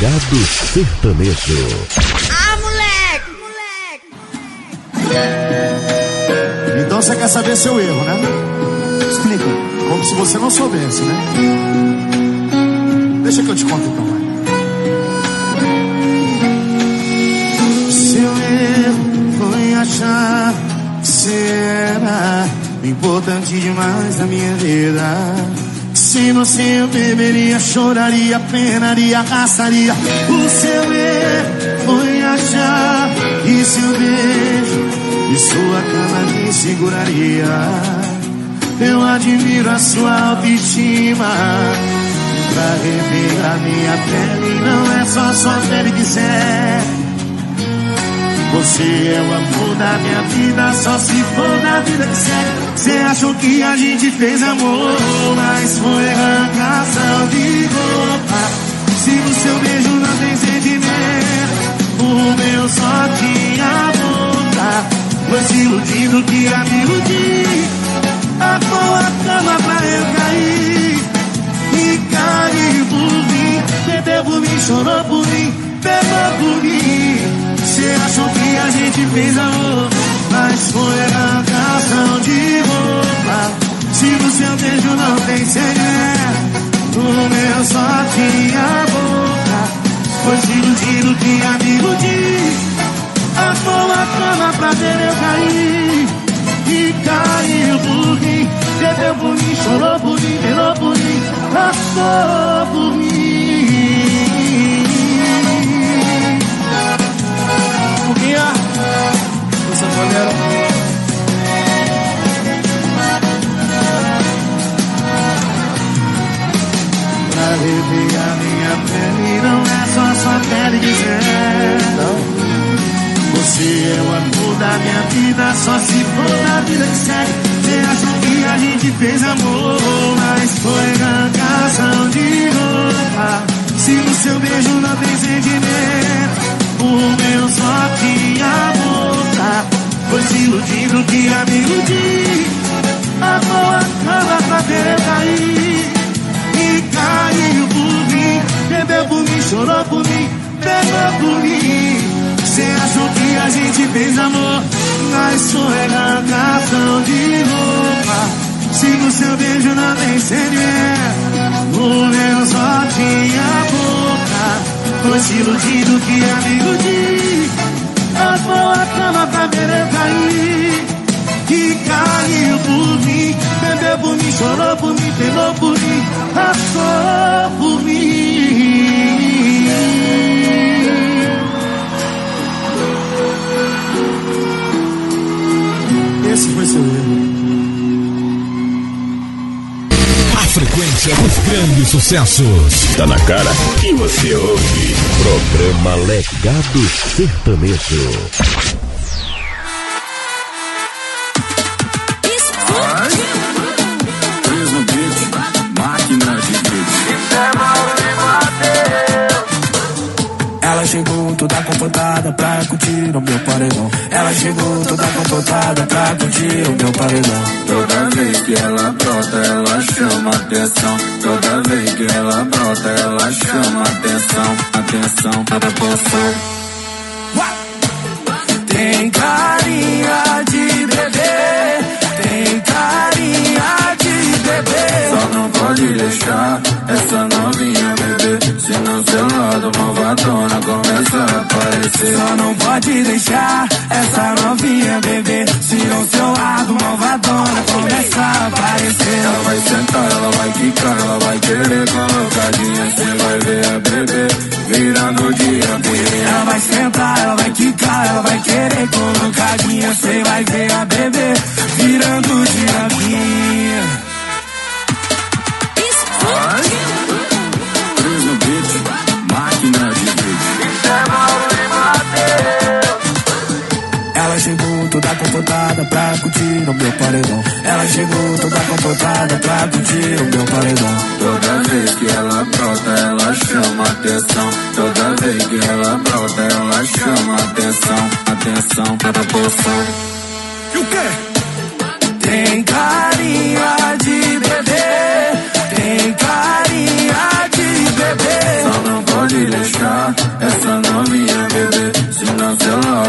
Legado Sertanejo. Ah, moleque! Então você quer saber seu erro, né? Explica. Como se você não soubesse, né? Deixa que eu te conto então, vai. Seu erro foi achar que você era importante demais na minha vida. Sem você eu beberia, choraria, penaria, arrastaria. O seu erro foi achar que seu beijo e sua cama me seguraria. Eu admiro a sua autoestima. Pra rever a minha pele, não é só sua pele que serve. Você é o amor da minha vida, só se for da vida que segue. Você achou que a gente fez amor, mas foi arrancação de roupa. Se no seu beijo não tem sentimento, o meu só tinha boca. Foi se iludindo que a me iludi. A cama pra eu cair. E caiu por mim, bebeu por mim, chorou por mim, pegou por mim. Achou que a gente fez amor, mas foi arrancação de roupa. Se no seu beijo não tem segredo, o meu só tinha boca. Foi se iludindo que a iludi. Armou a cama pra ver eu cair. E caiu por mim, bebeu por mim, chorou por mim, pelou por mim, passou por mim. Minha, o sanfoneiro. Pra rever a minha pele, não é só sua pele dizer. Você é o amor da minha vida, só se for na vida que segue. Você que a gente fez amor, mas foi arrancação de roupa. Se no seu beijo não tem sentimento, o meu só tinha boca. Foi se iludindo que a me iludi. Amou a cama pra ver cair. E caiu por mim, bebeu por mim, chorou por mim, pegou por mim. Você achou que a gente fez amor, mas foi arrancação de roupa. Se no seu beijo não tem sentimento, o meu só tinha boca. Foi se iludindo que amigo de Armou a cama pra ver eu cair. E caiu por mim, bebeu por mim, chorou por mim, pelou por mim, passou por mim. Esse foi seu erro. Frequência dos grandes sucessos. Tá na cara que você ouve. Programa Legado Sertanejo. Curtir o meu paredão. Ela chegou toda comportada pra curtir o meu paredão. Toda vez que ela brota, ela chama atenção. Toda vez que ela brota, ela chama atenção. Atenção, atenção. Tem carinha de bebê, tem carinha de bebê. Só não pode deixar essa beber. Senão seu lado malvadona começa a aparecer. Só não pode deixar essa novinha beber. Senão seu lado malvadona começa a aparecer. Ela vai sentar, ela vai quicar, ela vai querer colocadinha. Cê vai ver a bebê virando dia. Ela vai sentar, ela vai quicar, ela vai querer colocadinha. Cê vai ver a bebê virando de toda comportada pra curtir o meu paredão. Ela chegou toda comportada pra curtir o meu paredão. Toda vez que ela brota, ela chama atenção. Toda vez que ela brota, ela chama atenção. Atenção, atenção. E o quê? Tem carinha de bebê, tem carinha de bebê. Só não pode deixar essa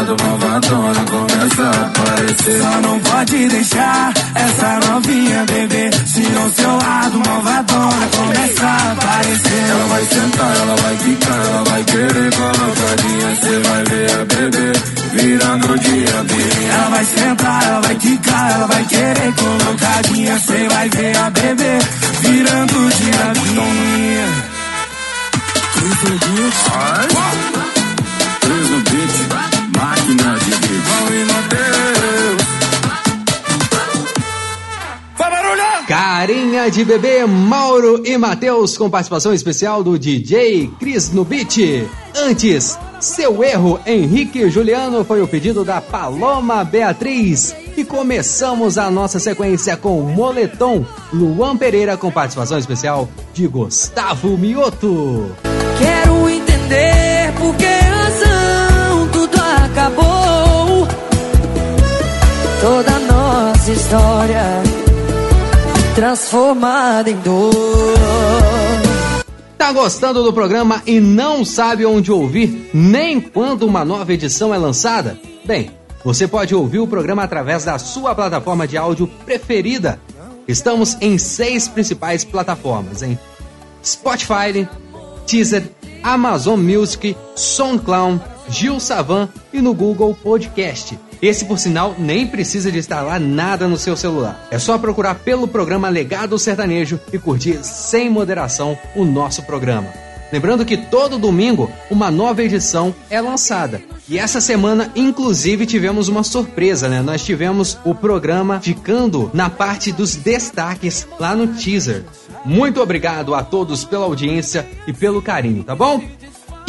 seu lado malvadona começa a aparecer. Só não pode deixar essa novinha beber. Senão seu lado malvadona começa a aparecer. Ela vai sentar, ela vai quicar, ela vai querer colocadinha. Cê vai ver a bebê virando dia B. Ela vai sentar, ela vai quicar, ela vai querer colocadinha. Cê vai ver a bebê virando diabinha. Cris Carinha de bebê, Mauro e Matheus, com participação especial do DJ Cris no Beat. Antes, seu erro, Henrique Juliano, foi o pedido da Paloma Beatriz. E começamos a nossa sequência com Moletom, Luan Pereira, com participação especial de Gustavo Mioto. Quero entender por que razão tudo acabou. Toda nossa história transformada em dor. Tá gostando do programa e não sabe onde ouvir, nem quando uma nova edição é lançada? Bem, você pode ouvir o programa através da sua plataforma de áudio preferida. Estamos em seis principais plataformas, em Spotify, Teaser, Amazon Music, SoundCloud, Gil Savan e no Google Podcast. Esse, por sinal, nem precisa de instalar nada no seu celular. É só procurar pelo programa Legado Sertanejo e curtir sem moderação o nosso programa. Lembrando que todo domingo uma nova edição é lançada. E essa semana, inclusive, tivemos uma surpresa, né? Nós tivemos o programa ficando na parte dos destaques lá no teaser. Muito obrigado a todos pela audiência e pelo carinho, tá bom?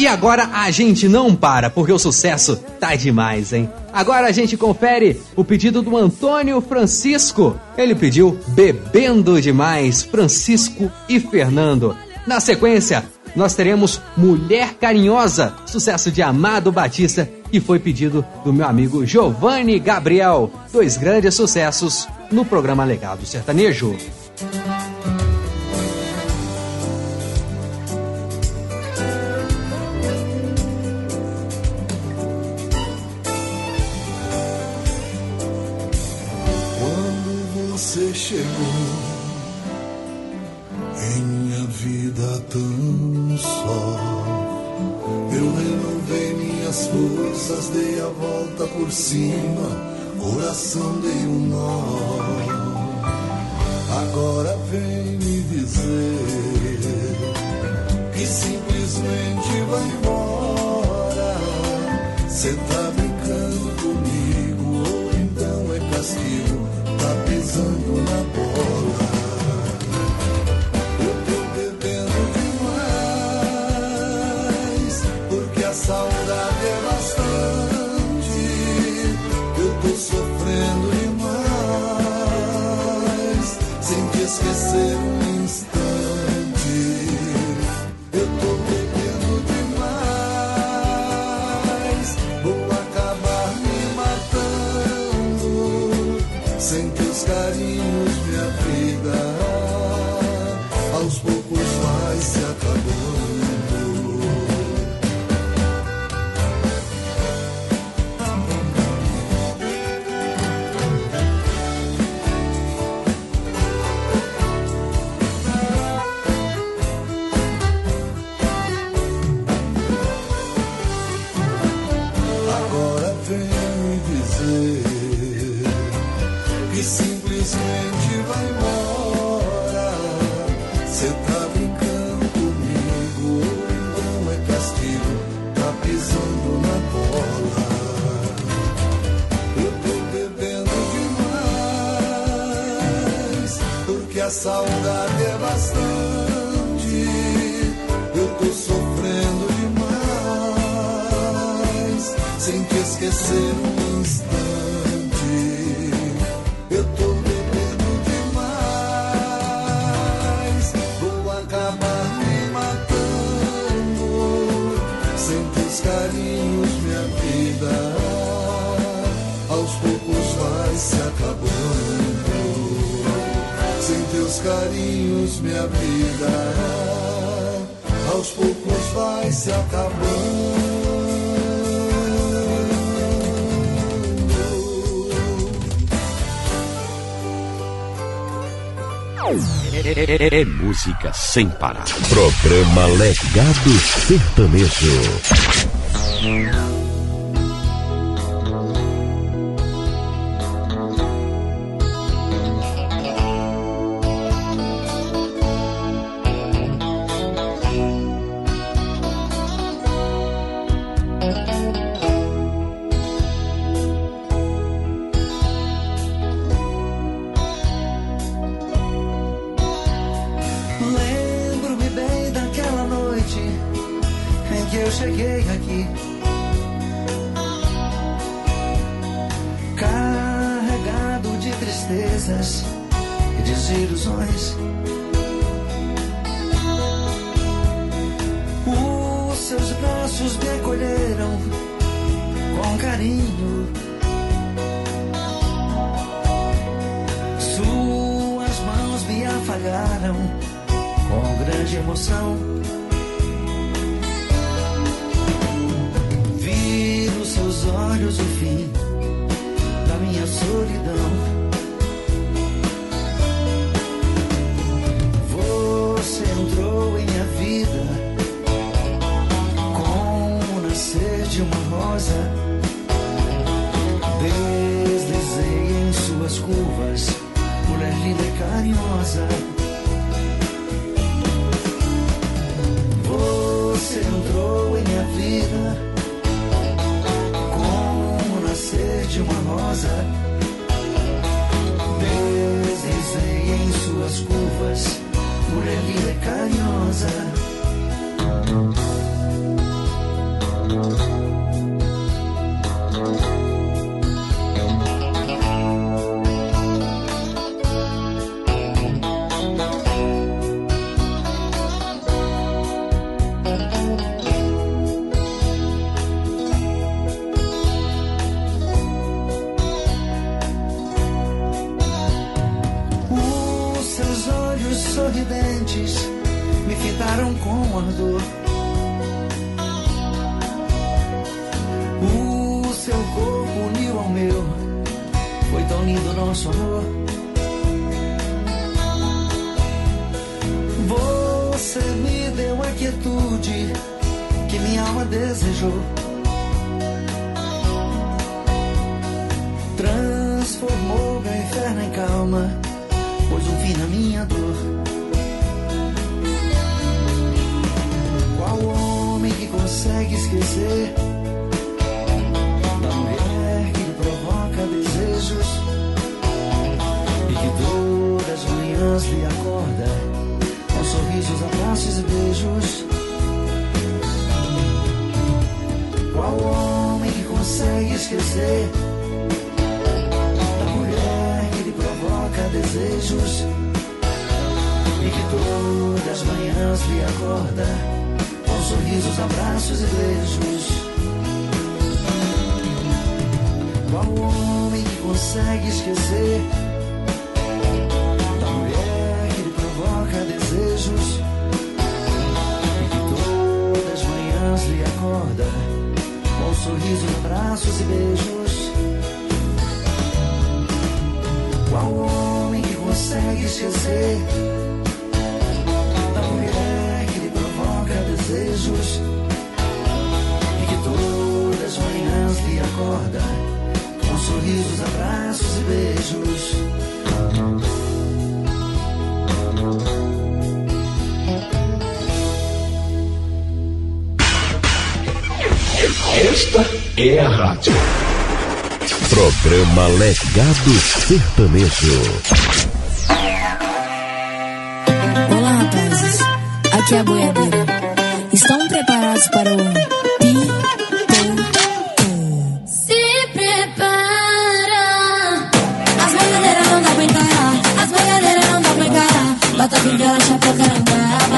E agora a gente não para, porque o sucesso tá demais, hein? Agora a gente confere o pedido do Antônio Francisco. Ele pediu Bebendo Demais, Francisco e Fernando. Na sequência, nós teremos Mulher Carinhosa, sucesso de Amado Batista, que foi pedido do meu amigo Giovanni Gabriel. Dois grandes sucessos no programa Legado Sertanejo. Tão só, eu renovei minhas forças, dei a volta por cima, coração dei um nó. Agora vem me dizer que simplesmente vai embora. Cê tá brincando comigo, ou então é castigo, tá pisando na bola. Saudade é bastante. Eu tô sofrendo demais, sem te esquecer um instante. Eu tô bebendo demais, vou acabar me matando. Sem teus carinhos, minha vida, aos poucos vai se acabando. Teus carinhos, minha vida, aos poucos vai se acabando. É, é música sem parar. Programa Legado Sertanejo. Qual homem que consegue esquecer. Da mulher que lhe provoca desejos. E que todas as manhãs lhe acorda com sorrisos, abraços e beijos? Qual homem que consegue esquecer? Da mulher que lhe provoca desejos. E que todas as manhãs lhe acorda sorrisos, abraços e beijos? Esta é a rádio. Programa Legado Sertanejo. Olá, rapazes. Aqui é a boiadeira. Estão preparados para o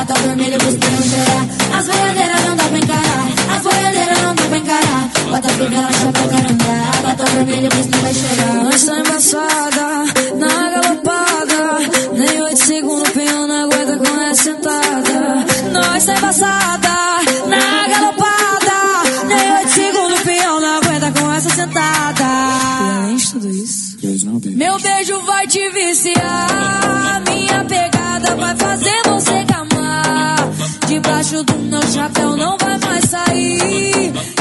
Bota vermelho, busca cheirar. As boiadeiras não dá pra encarar. As boiadeiras não dá pra encarar. Bota vingela, chapéu, caramba. Bota vermelho, busca vai cheirar. Nós tá embaçada, na galopada. Nem oito segundos, o peão não aguenta com essa sentada. Nós tá embaçada, na galopada. Nem oito segundos, o peão não aguenta com essa sentada. E além de tudo isso, meu beijo vai te viciar. Minha pegada vai fazer. Debaixo do meu chapéu não vai mais sair.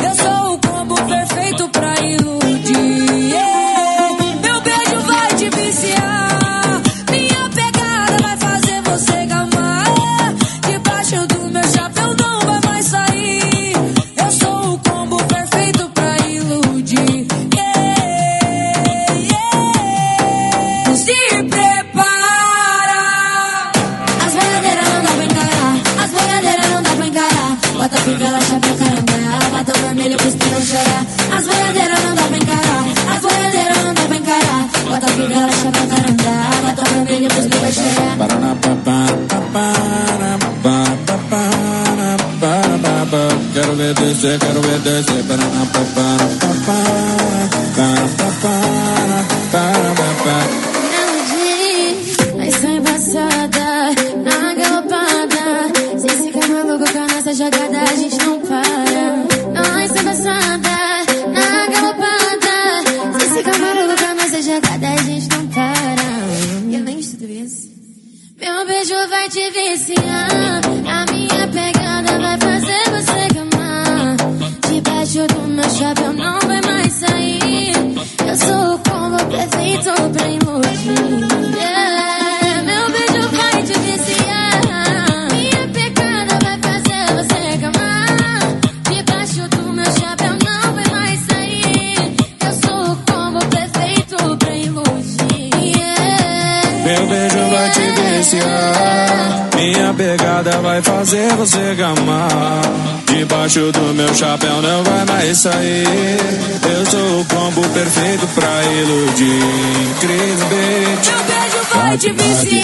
Quero sair. Eu sou o combo perfeito pra iludir. Beat. Meu beijo vai te viciar.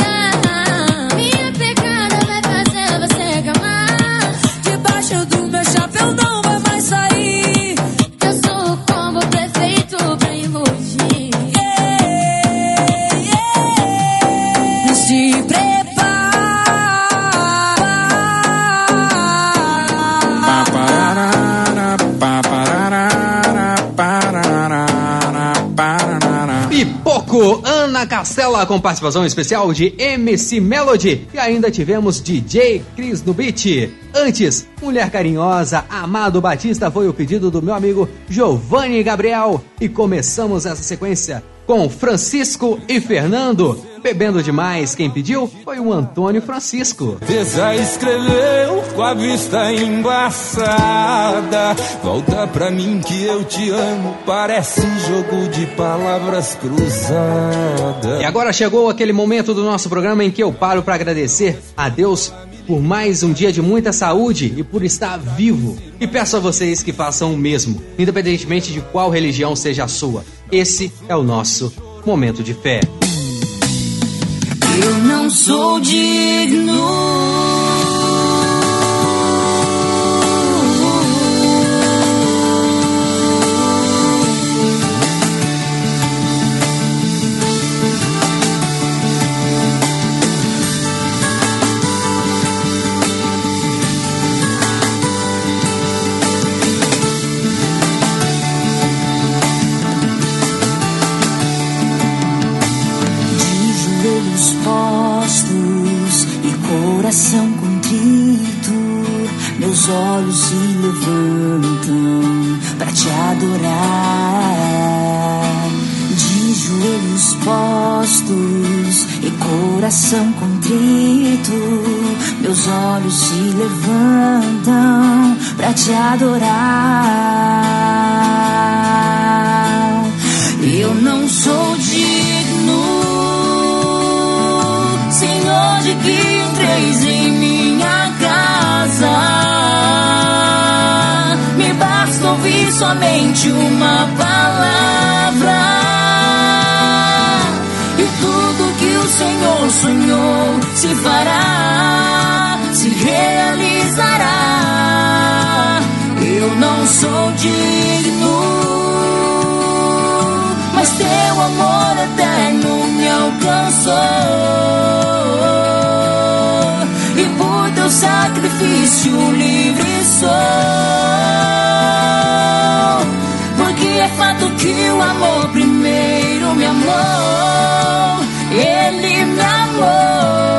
Castela com participação especial de MC Melody e ainda tivemos DJ Cris no beat. Antes, Mulher Carinhosa, Amado Batista foi o pedido do meu amigo Giovanni Gabriel e começamos essa sequência com Francisco e Fernando. Bebendo demais, quem pediu foi o Antônio Francisco. Tesa escreveu com a vista embaçada. Volta pra mim que eu te amo. Parece jogo de palavras cruzadas. E agora chegou aquele momento do nosso programa em que eu paro para agradecer a Deus por mais um dia de muita saúde e por estar vivo. E peço a vocês que façam o mesmo, independentemente de qual religião seja a sua. Esse é o nosso momento de fé. Eu não sou digno. Coração contrito, meus olhos se levantam para te adorar. De joelhos postos e coração contrito, meus olhos se levantam para te adorar. Eu não sou digno, somente uma palavra. E tudo que o Senhor sonhou se fará, se realizará. Eu não sou digno mas teu amor eterno me alcançou. E por teu sacrifício livre sou. É fato que o amor primeiro me amou. Ele me amou.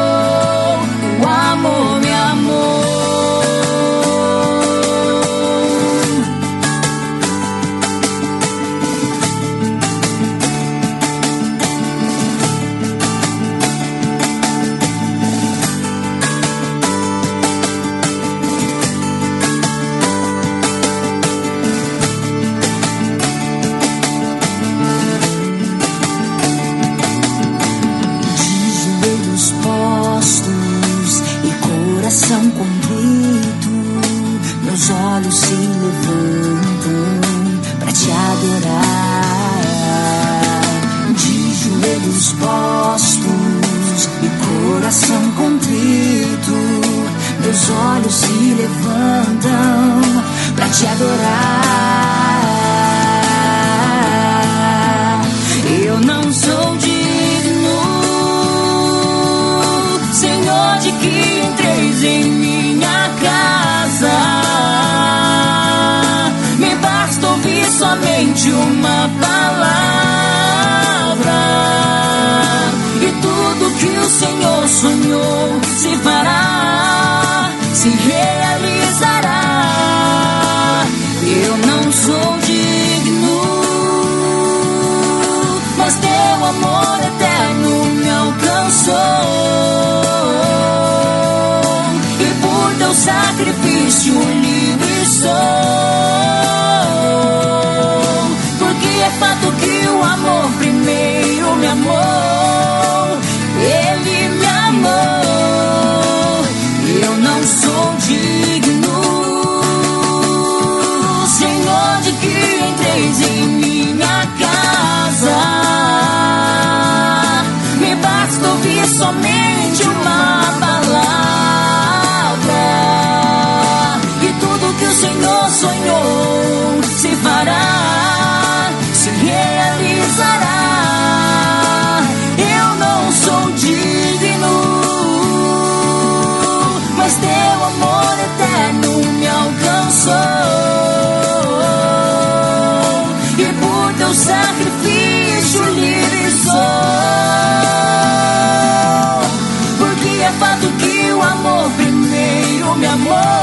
Te adorar. Livre sacrifício livre sou. Porque é fato que o amor primeiro me amou.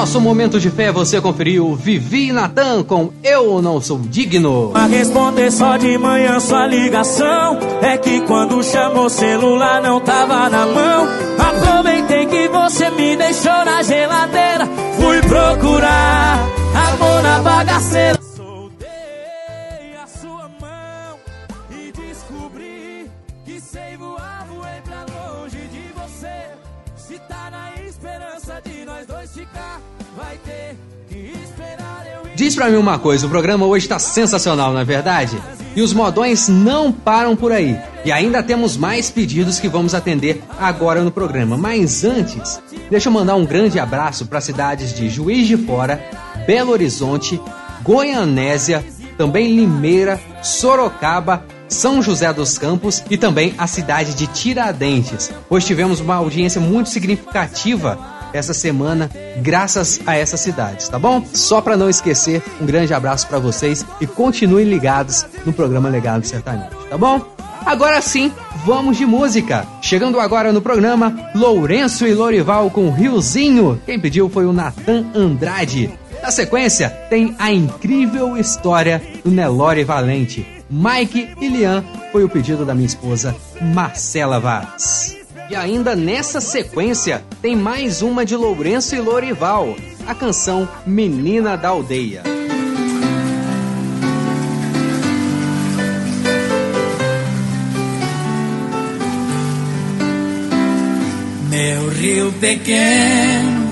Nosso momento de fé você conferiu Vivi Natan com Eu Não Sou Digno. A responder só de manhã sua ligação É que quando chamou celular não tava na mão Aproveitei que você me deixou na geladeira Fui procurar amor na bagaceira Diz pra mim uma coisa, o programa hoje tá sensacional, não é verdade? E os modões não param por aí. E ainda temos mais pedidos que vamos atender agora no programa. Mas antes, deixa eu mandar um grande abraço para cidades de Juiz de Fora, Belo Horizonte, Goianésia, também Limeira, Sorocaba, São José dos Campos e também a cidade de Tiradentes. Hoje tivemos uma audiência muito significativa essa semana, graças a essas cidades, tá bom? Só para não esquecer, um grande abraço para vocês e continuem ligados no programa Legado Sertanejo, tá bom? Agora sim, vamos de música. Chegando agora no programa, Lourenço e Lorival com Riozinho. Quem pediu foi o Natan Andrade. Na sequência, tem a incrível história do Nelore Valente. Mike e Lian foi o pedido da minha esposa, Marcela Vaz. E ainda nessa sequência, tem mais uma de Lourenço e Lorival, a canção Menina da Aldeia. Meu rio pequeno,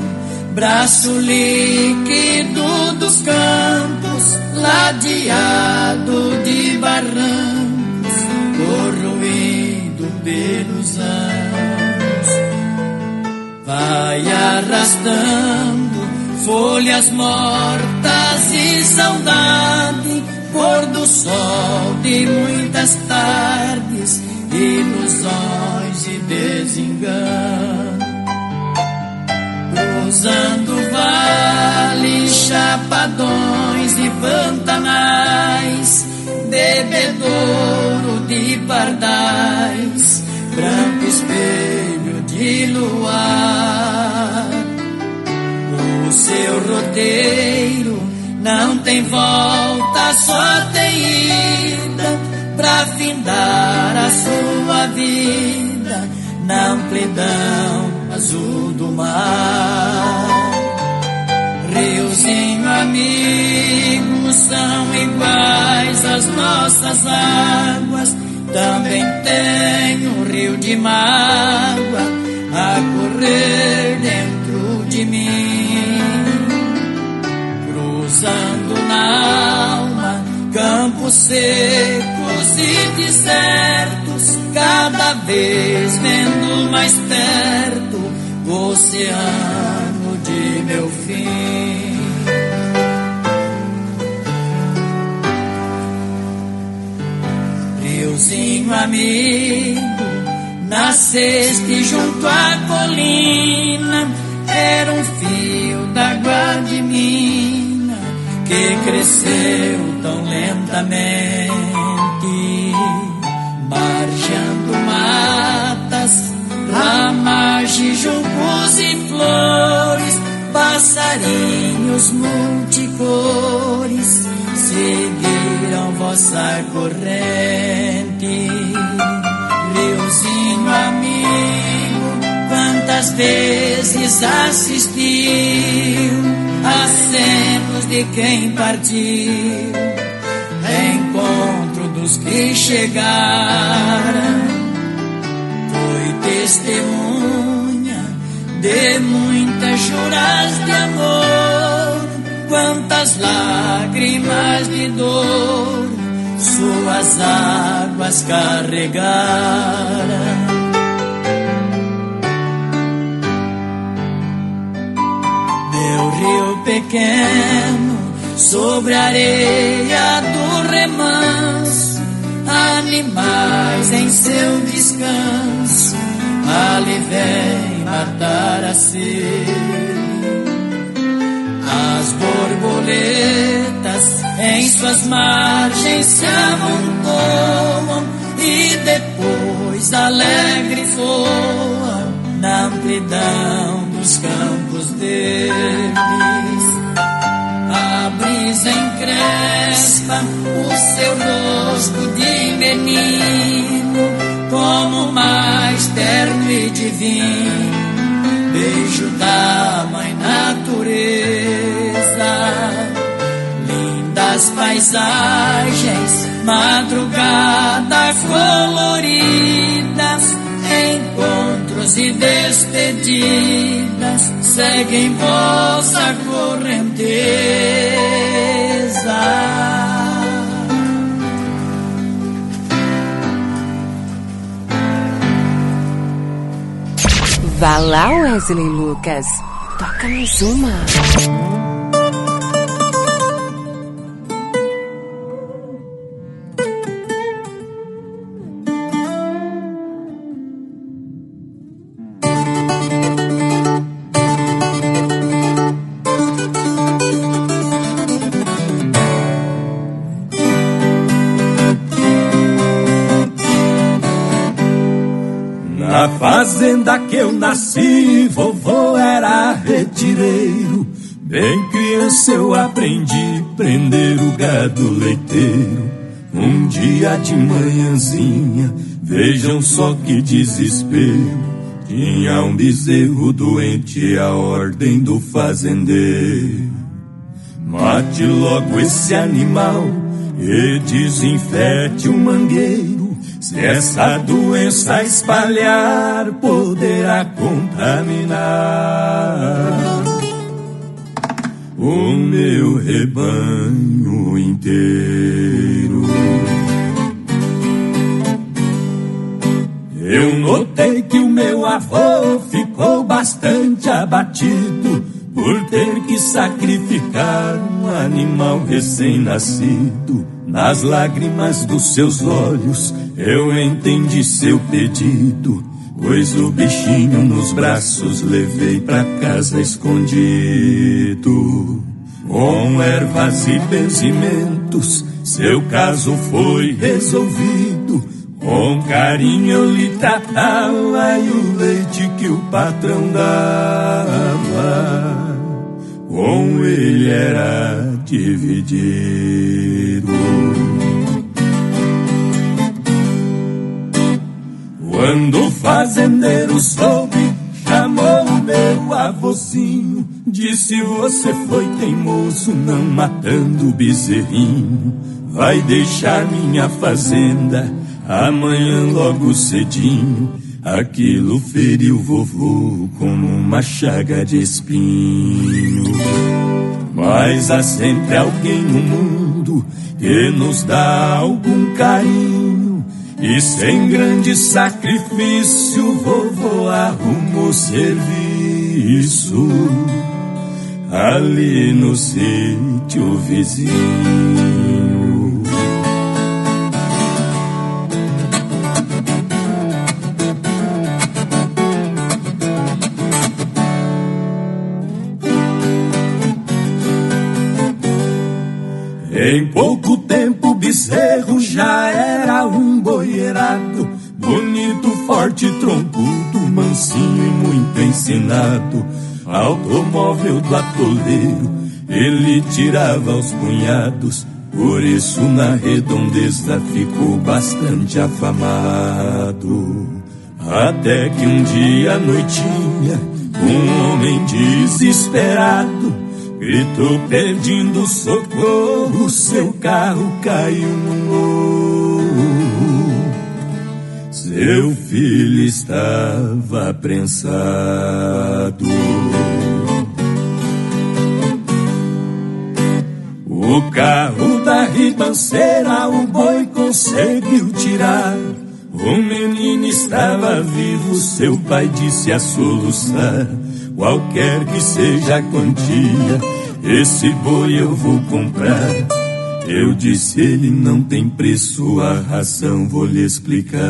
braço líquido dos campos, ladeado de barrancos, corroído pelos anos, vai arrastando folhas mortas e saudade, pôr do sol de muitas tardes, ilusões e desengano. Cruzando vales, chapadões e pantanais, bebedouro de pardais, branco espelho de luar. O seu roteiro não tem volta, só tem ida pra findar a sua vida na amplidão azul do mar. Riozinho amigo são iguais às nossas águas. Também tem um rio de mágoa a correr dentro de mim, cruzando na alma campos secos e desertos, cada vez vendo mais perto o oceano de meu fim. Riozinho amigo, nasceste junto à colina, era um fio d'água de mina que cresceu tão lentamente, margeando matas, ramagem, juncos e flores, passarinhos multicores seguiram vossa corrente. Riozinho amigo, quantas vezes assistiu acenos de quem partiu, encontro dos que chegaram, foi testemunha de muitas juras de amor, quantas lágrimas de dor suas águas carregaram. Meu rio pequeno sobre a areia do remanso, animais em seu descanso, ali vem matar a sede. As borboletas em suas margens se amontoam e depois alegre voam na amplidão dos campos deles. A brisa encrespa o seu rosto de menino, como mais terno e divino, beijo da mãe natureza. Lindas paisagens, madrugada coloridas, encontros e despedidas seguem vossa correnteza. Vá lá, Wesley Lucas. Toca mais uma. Era retireiro. Bem criança eu aprendi prender o gado leiteiro. Um dia de manhãzinha, vejam só que desespero. Tinha um bezerro doente, a ordem do fazendeiro. Mate logo esse animal e desinfete o mangueiro. Se essa doença espalhar, poderá contaminar o meu rebanho inteiro. Eu notei que o meu avô ficou bastante abatido por ter que sacrificar um animal recém-nascido. Nas lágrimas dos seus olhos eu entendi seu pedido, pois o bichinho nos braços levei pra casa escondido. Com ervas e benzimentos, seu caso foi resolvido. Com carinho lhe tratava e o leite que o patrão dava, com ele era dividido. Quando o fazendeiro soube, chamou meu avôzinho disse: Você foi teimoso, não matando o bezerrinho. Vai deixar minha fazenda amanhã logo cedinho. Aquilo feriu vovô como uma chaga de espinho. Mas há sempre alguém no mundo que nos dá algum carinho. E sem grande sacrifício, vovô arrumou serviço ali no sítio vizinho. Em pouco tempo, bezerro já era um boierado. Bonito, forte, troncudo, mansinho e muito ensinado. Automóvel do atoleiro, ele tirava aos punhados. Por isso na redondeza ficou bastante afamado. Até que um dia à noitinha, um homem desesperado Gritou pedindo socorro, seu carro caiu no morro. Seu filho estava prensado. O carro da ribanceira o boi conseguiu tirar. O menino estava vivo, seu pai disse a soluçar. Qualquer que seja a quantia, esse boi eu vou comprar. Eu disse, ele não tem preço, a ração vou lhe explicar.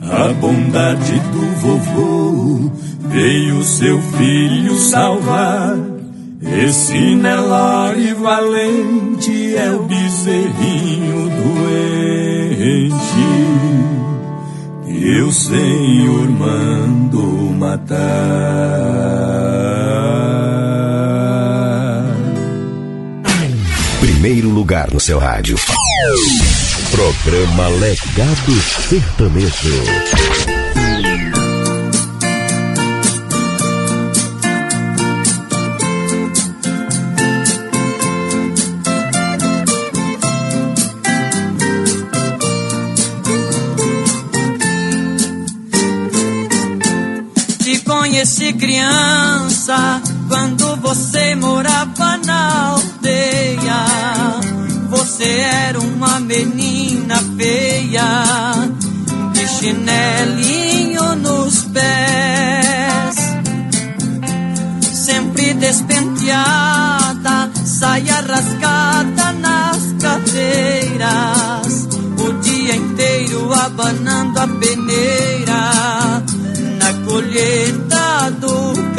A bondade do vovô veio seu filho salvar. Esse Nelore valente é o bezerrinho doente que o Senhor mandou matar. Primeiro lugar no seu rádio. Programa Legado Sertanejo. Conheci criança quando você morava na aldeia. Você era uma menina feia, de chinelinho nos pés, sempre despenteada, saia rasgada nas cadeiras, o dia inteiro abanando a peneira na colheita do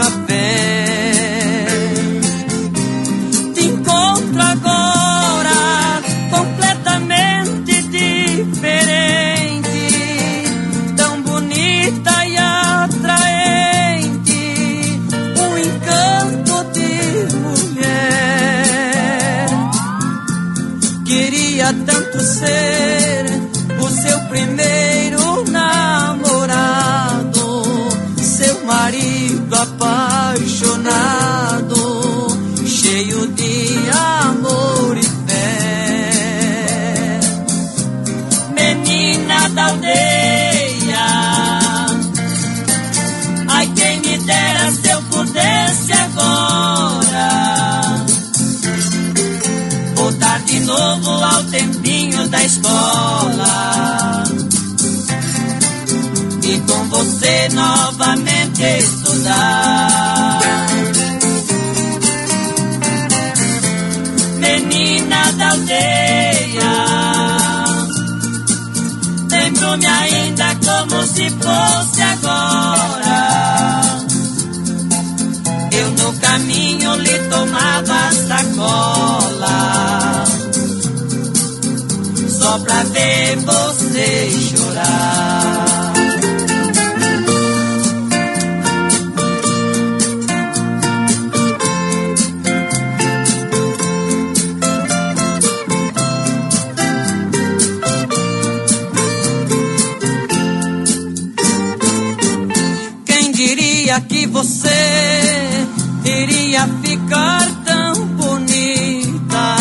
iria ficar tão bonita.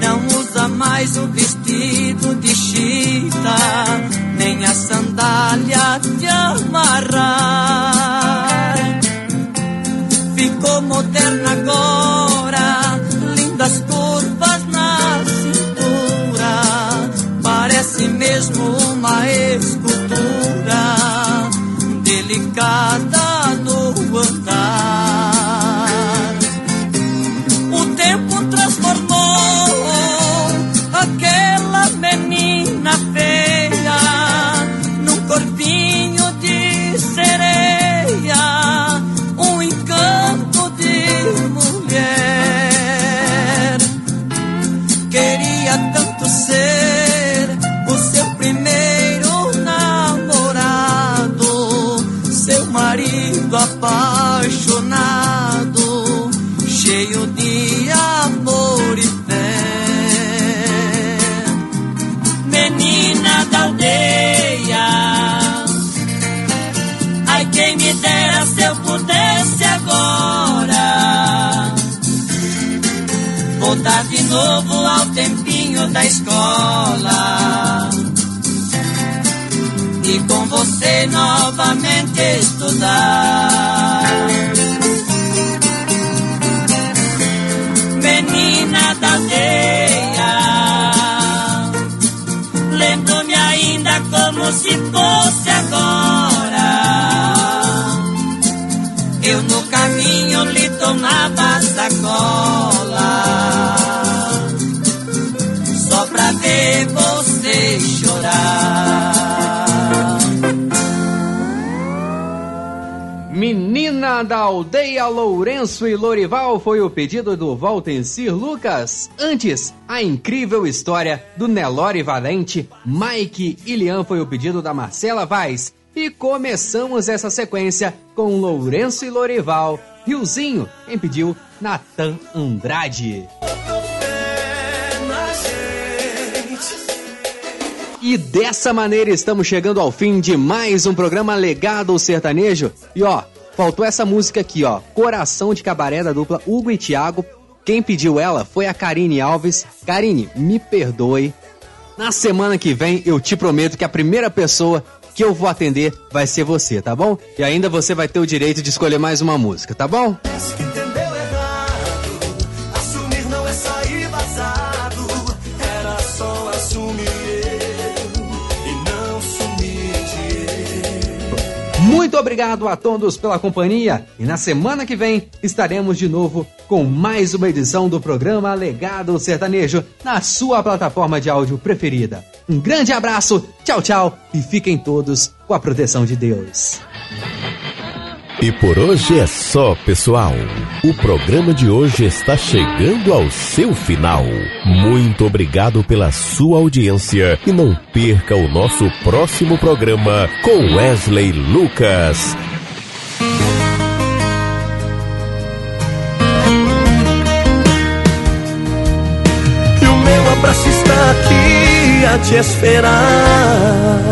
Não usa mais o vestido de chita, nem a sandália de amarrar. Ficou moderna agora, novo ao tempinho da escola e com você novamente estudar. Menina da aldeia, lembro-me ainda como se fosse agora. Eu no caminho lhe tomava sacola Menina da aldeia Lourenço e Lorival foi o pedido do Valtencir Lucas. Antes, a incrível história do Nelore Valente, Mike e Lian foi o pedido da Marcela Vaz. E começamos essa sequência com Lourenço e Lorival. Riozinho, quem pediu? Natan Andrade. E dessa maneira estamos chegando ao fim de mais um programa Legado Sertanejo. E ó, faltou essa música aqui, ó, Coração de Cabaré da dupla Hugo e Thiago. Quem pediu ela foi a Karine Alves. Karine, me perdoe. Na semana que vem eu te prometo que a primeira pessoa que eu vou atender vai ser você, tá bom? E ainda você vai ter o direito de escolher mais uma música, tá bom? Muito obrigado a todos pela companhia e na semana que vem estaremos de novo com mais uma edição do programa Legado Sertanejo na sua plataforma de áudio preferida. Um grande abraço, tchau, tchau e fiquem todos com a proteção de Deus. E por hoje é só, pessoal. O programa de hoje está chegando ao seu final. Muito obrigado pela sua audiência e não perca o nosso próximo programa com Wesley Lucas. E o meu abraço está aqui a te esperar.